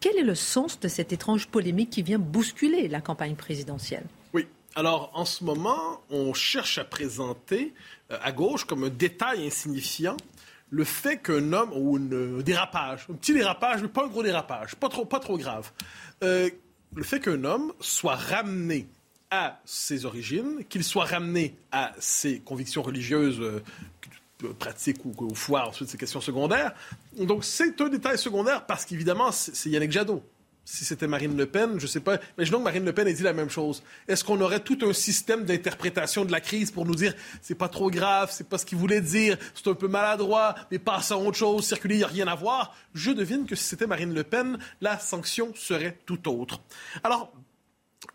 Quel est le sens de cette étrange polémique qui vient bousculer la campagne présidentielle? Oui. Alors, en ce moment, on cherche à présenter euh, à gauche comme un détail insignifiant le fait qu'un homme, ou un dérapage, un petit dérapage, mais pas un gros dérapage, pas trop, pas trop grave, le fait qu'un homme soit ramené à ses origines, qu'il soit ramené à ses convictions religieuses pratique ou, ou foire ensuite ces questions secondaires. Donc c'est un détail secondaire parce qu'évidemment, c'est Yannick Jadot. Si c'était Marine Le Pen, je ne sais pas. Imaginons que Marine Le Pen ait dit la même chose. Est-ce qu'on aurait tout un système d'interprétation de la crise pour nous dire c'est pas trop grave, c'est pas ce qu'il voulait dire, c'est un peu maladroit, mais passe à autre chose, circuler, il n'y a rien à voir? Je devine que si c'était Marine Le Pen, la sanction serait tout autre. Alors,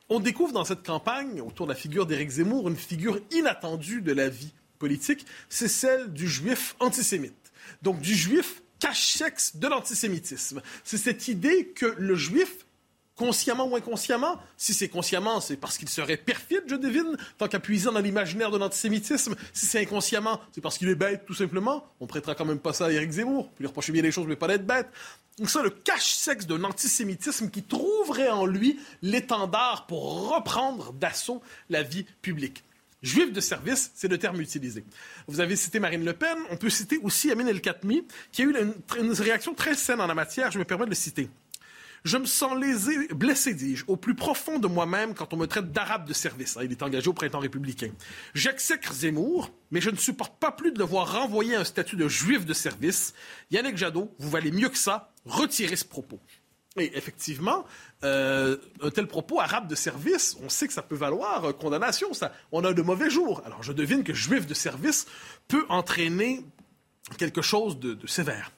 on découvre dans cette campagne, autour de la figure d'Éric Zemmour, une figure inattendue de la vie politique, c'est celle du juif antisémite. Donc du juif cachex de l'antisémitisme. C'est cette idée que le juif consciemment ou inconsciemment. Si c'est consciemment, c'est parce qu'il serait perfide, je devine, tant qu'à puiser dans l'imaginaire de l'antisémitisme. Si c'est inconsciemment, c'est parce qu'il est bête, tout simplement. On prêtera quand même pas ça à Éric Zemmour. Puis lui reprocher bien les choses, mais pas d'être bête. Donc ça, le cache-sexe d'un antisémitisme qui trouverait en lui l'étendard pour reprendre d'assaut la vie publique. Juif de service, c'est le terme utilisé. Vous avez cité Marine Le Pen, on peut citer aussi Amin El Khatmi, qui a eu une, réaction très saine en la matière, je me permets de le citer. Je me sens lésé, blessé, dis-je, au plus profond de moi-même quand on me traite d'arabe de service. Ah, il est engagé au printemps républicain. J'exècre Zemmour, mais je ne supporte pas plus de le voir renvoyer un statut de juif de service. Yannick Jadot, vous valez mieux que ça. Retirez ce propos. Et effectivement, euh, un tel propos arabe de service, on sait que ça peut valoir euh, condamnation. Ça, on a de mauvais jours. Alors je devine que juif de service peut entraîner quelque chose de, sévère.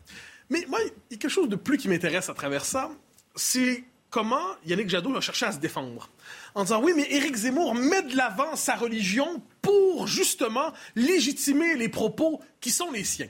Mais moi, il y a quelque chose de plus qui m'intéresse à travers ça, c'est comment Yannick Jadot a cherché à se défendre. En disant, oui, mais Éric Zemmour met de l'avant sa religion pour justement légitimer les propos qui sont les siens.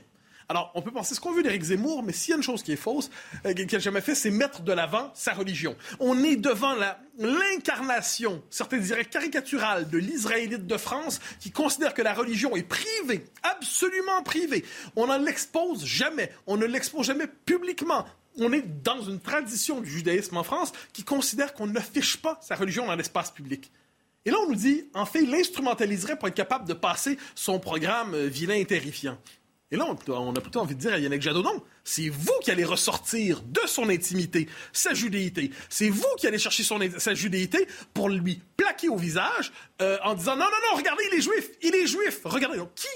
Alors, on peut penser ce qu'on veut d'Éric Zemmour, mais s'il y a une chose qui est fausse, euh, qu'il n'a jamais fait, c'est mettre de l'avant sa religion. On est devant l'incarnation, certains diraient caricaturale, de l'Israélite de France qui considère que la religion est privée, absolument privée. On ne l'expose jamais. On ne l'expose jamais publiquement on est dans une tradition du judaïsme en France qui considère qu'on n'affiche pas sa religion dans l'espace public. Et là, on nous dit, en fait, il l'instrumentaliserait pour être capable de passer son programme euh, vilain et terrifiant. Et là, on, a plutôt envie de dire à Yannick Jadot, non, c'est vous qui allez ressortir de son intimité, sa judéité. C'est vous qui allez chercher son, sa judéité pour lui plaquer au visage euh, en disant, non, non, non, regardez, il est juif, il est juif. Regardez, donc, qui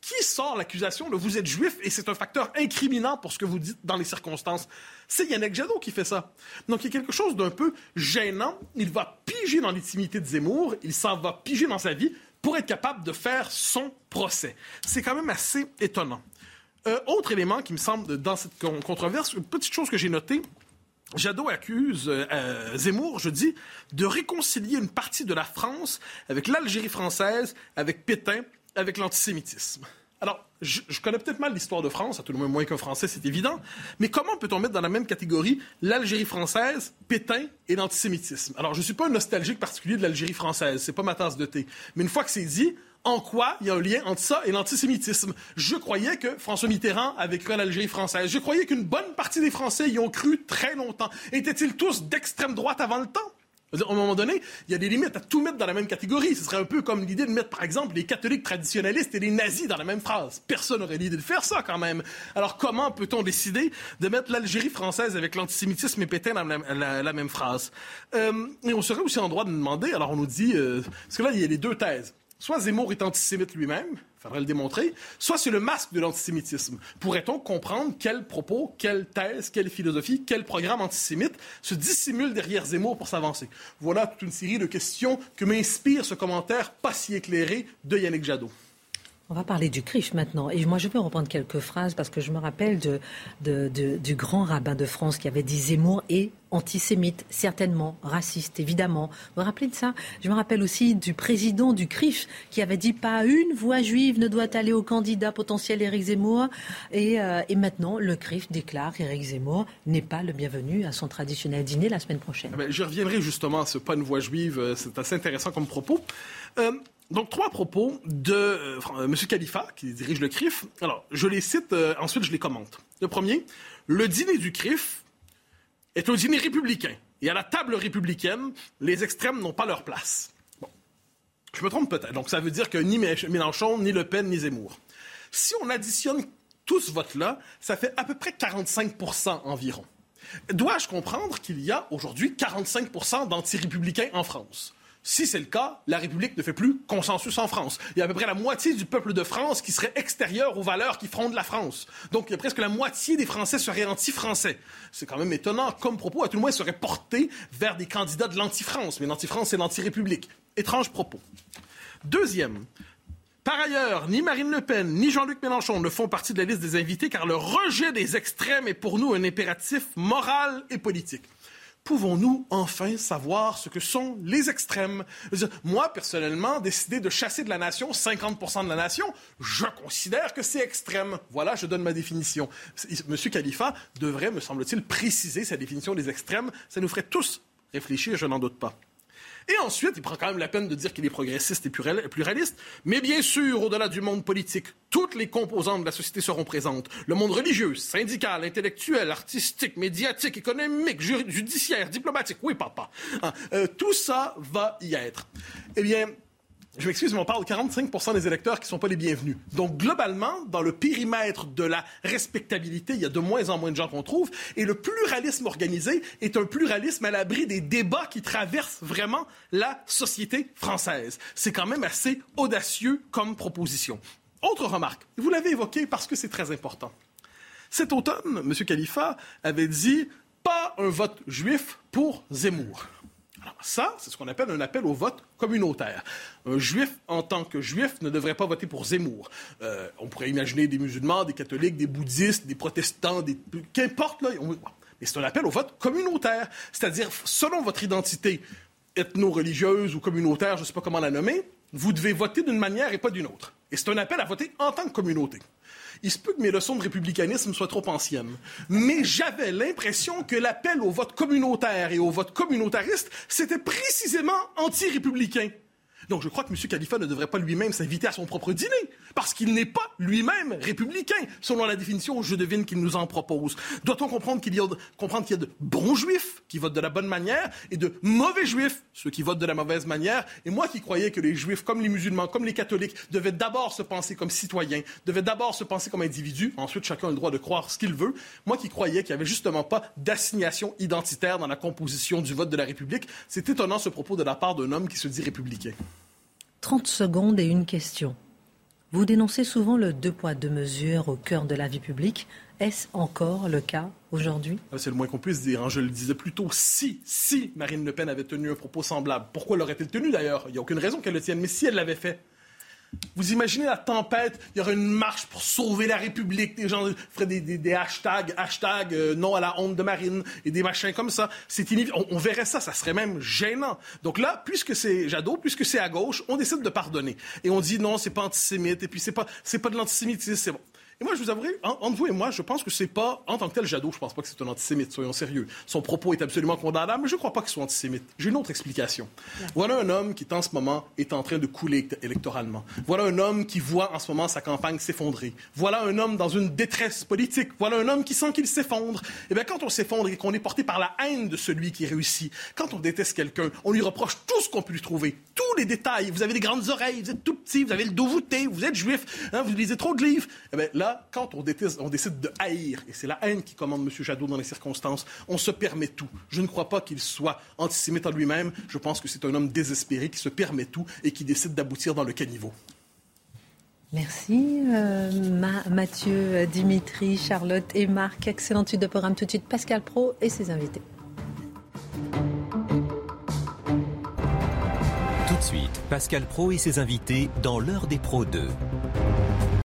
qui sort l'accusation de vous êtes juif et c'est un facteur incriminant pour ce que vous dites dans les circonstances? C'est Yannick Jadot qui fait ça. Donc il y a quelque chose d'un peu gênant. Il va piger dans l'intimité de Zemmour, il s'en va piger dans sa vie pour être capable de faire son procès. C'est quand même assez étonnant. Euh, autre élément qui me semble dans cette controverse, une petite chose que j'ai notée, Jadot accuse euh, euh, Zemmour, je dis, de réconcilier une partie de la France avec l'Algérie française, avec Pétain, avec l'antisémitisme. Je, connais peut-être mal l'histoire de France, à tout le moins moins qu'un Français, c'est évident, mais comment peut-on mettre dans la même catégorie l'Algérie française, Pétain et l'antisémitisme? Alors, je ne suis pas un nostalgique particulier de l'Algérie française, c'est pas ma tasse de thé. Mais une fois que c'est dit, en quoi il y a un lien entre ça et l'antisémitisme? Je croyais que François Mitterrand avait cru à l'Algérie française. Je croyais qu'une bonne partie des Français y ont cru très longtemps. Étaient-ils tous d'extrême droite avant le temps? À un moment donné, il y a des limites à tout mettre dans la même catégorie. Ce serait un peu comme l'idée de mettre, par exemple, les catholiques traditionnalistes et les nazis dans la même phrase. Personne n'aurait l'idée de faire ça, quand même. Alors, comment peut-on décider de mettre l'Algérie française avec l'antisémitisme et Pétain dans la, même phrase? Euh, et on serait aussi en droit de demander, alors on nous dit, euh, parce que là, il y a les deux thèses. Soit Zemmour est antisémite lui-même, faudrait le démontrer, soit c'est le masque de l'antisémitisme. Pourrait-on comprendre quels propos, quelle thèse, quelle philosophie, quel programme antisémite se dissimule derrière Zemmour pour s'avancer? Voilà toute une série de questions que m'inspire ce commentaire pas si éclairé de Yannick Jadot. On va parler du CRIF maintenant. Et moi, je vais reprendre quelques phrases parce que je me rappelle de, du grand rabbin de France qui avait dit Zemmour est antisémite, certainement, raciste, évidemment. Vous vous rappelez de ça? Je me rappelle aussi du président du CRIF qui avait dit pas une voix juive ne doit aller au candidat potentiel Éric Zemmour. Et, euh, et maintenant, le CRIF déclare qu'Éric Zemmour n'est pas le bienvenu à son traditionnel dîner la semaine prochaine. Ah ben, je reviendrai justement à ce pas une voix juive. Euh, c'est assez intéressant comme propos. Euh, donc, trois propos de euh, M. Khalifa, qui dirige le CRIF. Alors, je les cite, euh, ensuite je les commente. Le premier, le dîner du CRIF est un dîner républicain. Et à la table républicaine, les extrêmes n'ont pas leur place. Bon. Je me trompe peut-être. Donc, ça veut dire que ni Mélenchon, ni Le Pen, ni Zemmour. Si on additionne tout ce vote-là, ça fait à peu près 45% environ. Dois-je comprendre qu'il y a aujourd'hui 45% d'anti-républicains en France? Si c'est le cas, la République ne fait plus consensus en France. Il y a à peu près la moitié du peuple de France qui serait extérieur aux valeurs qui frondent la France. Donc, il y a presque la moitié des Français seraient anti-français. C'est quand même étonnant comme propos, à tout le moins, serait porté vers des candidats de l'anti-France. Mais l'anti-France, c'est l'anti-République. Étrange propos. Deuxième, par ailleurs, ni Marine Le Pen ni Jean-Luc Mélenchon ne font partie de la liste des invités car le rejet des extrêmes est pour nous un impératif moral et politique pouvons-nous enfin savoir ce que sont les extrêmes? Moi, personnellement, décider de chasser de la nation 50 de la nation, je considère que c'est extrême. Voilà, je donne ma définition. Monsieur Khalifa devrait, me semble-t-il, préciser sa définition des extrêmes. Ça nous ferait tous réfléchir, je n'en doute pas. Et ensuite, il prend quand même la peine de dire qu'il est progressiste et pluraliste. Mais bien sûr, au-delà du monde politique, toutes les composantes de la société seront présentes. Le monde religieux, syndical, intellectuel, artistique, médiatique, économique, judiciaire, diplomatique. Oui, papa. Hein, euh, tout ça va y être. Eh bien, je m'excuse, mais on parle de 45 des électeurs qui ne sont pas les bienvenus. Donc, globalement, dans le périmètre de la respectabilité, il y a de moins en moins de gens qu'on trouve. Et le pluralisme organisé est un pluralisme à l'abri des débats qui traversent vraiment la société française. C'est quand même assez audacieux comme proposition. Autre remarque, vous l'avez évoqué parce que c'est très important. Cet automne, M. Khalifa avait dit pas un vote juif pour Zemmour. Alors ça, c'est ce qu'on appelle un appel au vote communautaire. Un juif, en tant que juif, ne devrait pas voter pour Zemmour. Euh, on pourrait imaginer des musulmans, des catholiques, des bouddhistes, des protestants, des... qu'importe. Là, Mais c'est un appel au vote communautaire. C'est-à-dire, selon votre identité ethno-religieuse ou communautaire, je ne sais pas comment la nommer, vous devez voter d'une manière et pas d'une autre. Et c'est un appel à voter en tant que communauté. Il se peut que mes leçons de républicanisme soient trop anciennes. Mais j'avais l'impression que l'appel au vote communautaire et au vote communautariste, c'était précisément anti-républicain. Donc je crois que M. Khalifa ne devrait pas lui-même s'inviter à son propre dîner, parce qu'il n'est pas lui-même républicain, selon la définition, je devine, qu'il nous en propose. Doit-on comprendre qu'il y, a, y a de bons juifs qui votent de la bonne manière et de mauvais juifs, ceux qui votent de la mauvaise manière? Et moi qui croyais que les juifs, comme les musulmans, comme les catholiques, devaient d'abord se penser comme citoyens, devaient d'abord se penser comme individus, ensuite chacun a le droit de croire ce qu'il veut, moi qui croyais qu'il n'y avait justement pas d'assignation identitaire dans la composition du vote de la République, c'est étonnant ce propos de la part d'un homme qui se dit républicain. 30 secondes et une question. Vous dénoncez souvent le deux poids, deux mesures au cœur de la vie publique. Est-ce encore le cas aujourd'hui? Ah, C'est le moins qu'on puisse dire. Hein. Je le disais plus tôt. Si, si Marine Le Pen avait tenu un propos semblable, pourquoi l'aurait-elle tenu d'ailleurs? Il n'y a aucune raison qu'elle le tienne. Mais si elle l'avait fait, vous imaginez la tempête, il y aurait une marche pour sauver la République, des gens feraient des, hashtags, hashtag euh, non à la honte de Marine et des machins comme ça. C'est on, on, verrait ça, ça serait même gênant. Donc là, puisque c'est Jadot, puisque c'est à gauche, on décide de pardonner. Et on dit non, c'est pas antisémite, et puis c'est pas, pas de l'antisémitisme, c'est bon. Et moi, je vous avouerai, entre vous et moi, je pense que c'est pas, en tant que tel, Jadot, je pense pas que c'est un antisémite, soyons sérieux. Son propos est absolument condamnable, mais je crois pas qu'il soit antisémite. J'ai une autre explication. Voilà un homme qui, en ce moment, est en train de couler électoralement. Voilà un homme qui voit en ce moment sa campagne s'effondrer. Voilà un homme dans une détresse politique. Voilà un homme qui sent qu'il s'effondre. Eh bien, quand on s'effondre et qu'on est porté par la haine de celui qui réussit, quand on déteste quelqu'un, on lui reproche tout ce qu'on peut lui trouver, tous les détails. Vous avez des grandes oreilles, vous êtes tout petit, vous avez le dos voûté, vous êtes juif, hein, vous lisez trop de livres. Eh bien, là, quand on, décide de haïr, et c'est la haine qui commande M. Jadot dans les circonstances, on se permet tout. Je ne crois pas qu'il soit antisémite en lui-même. Je pense que c'est un homme désespéré qui se permet tout et qui décide d'aboutir dans le caniveau. Merci euh, Mathieu, Dimitri, Charlotte et Marc. Excellente suite de programme tout de suite. Pascal Pro et ses invités. Tout de suite, Pascal Pro et ses invités dans l'heure des pros 2.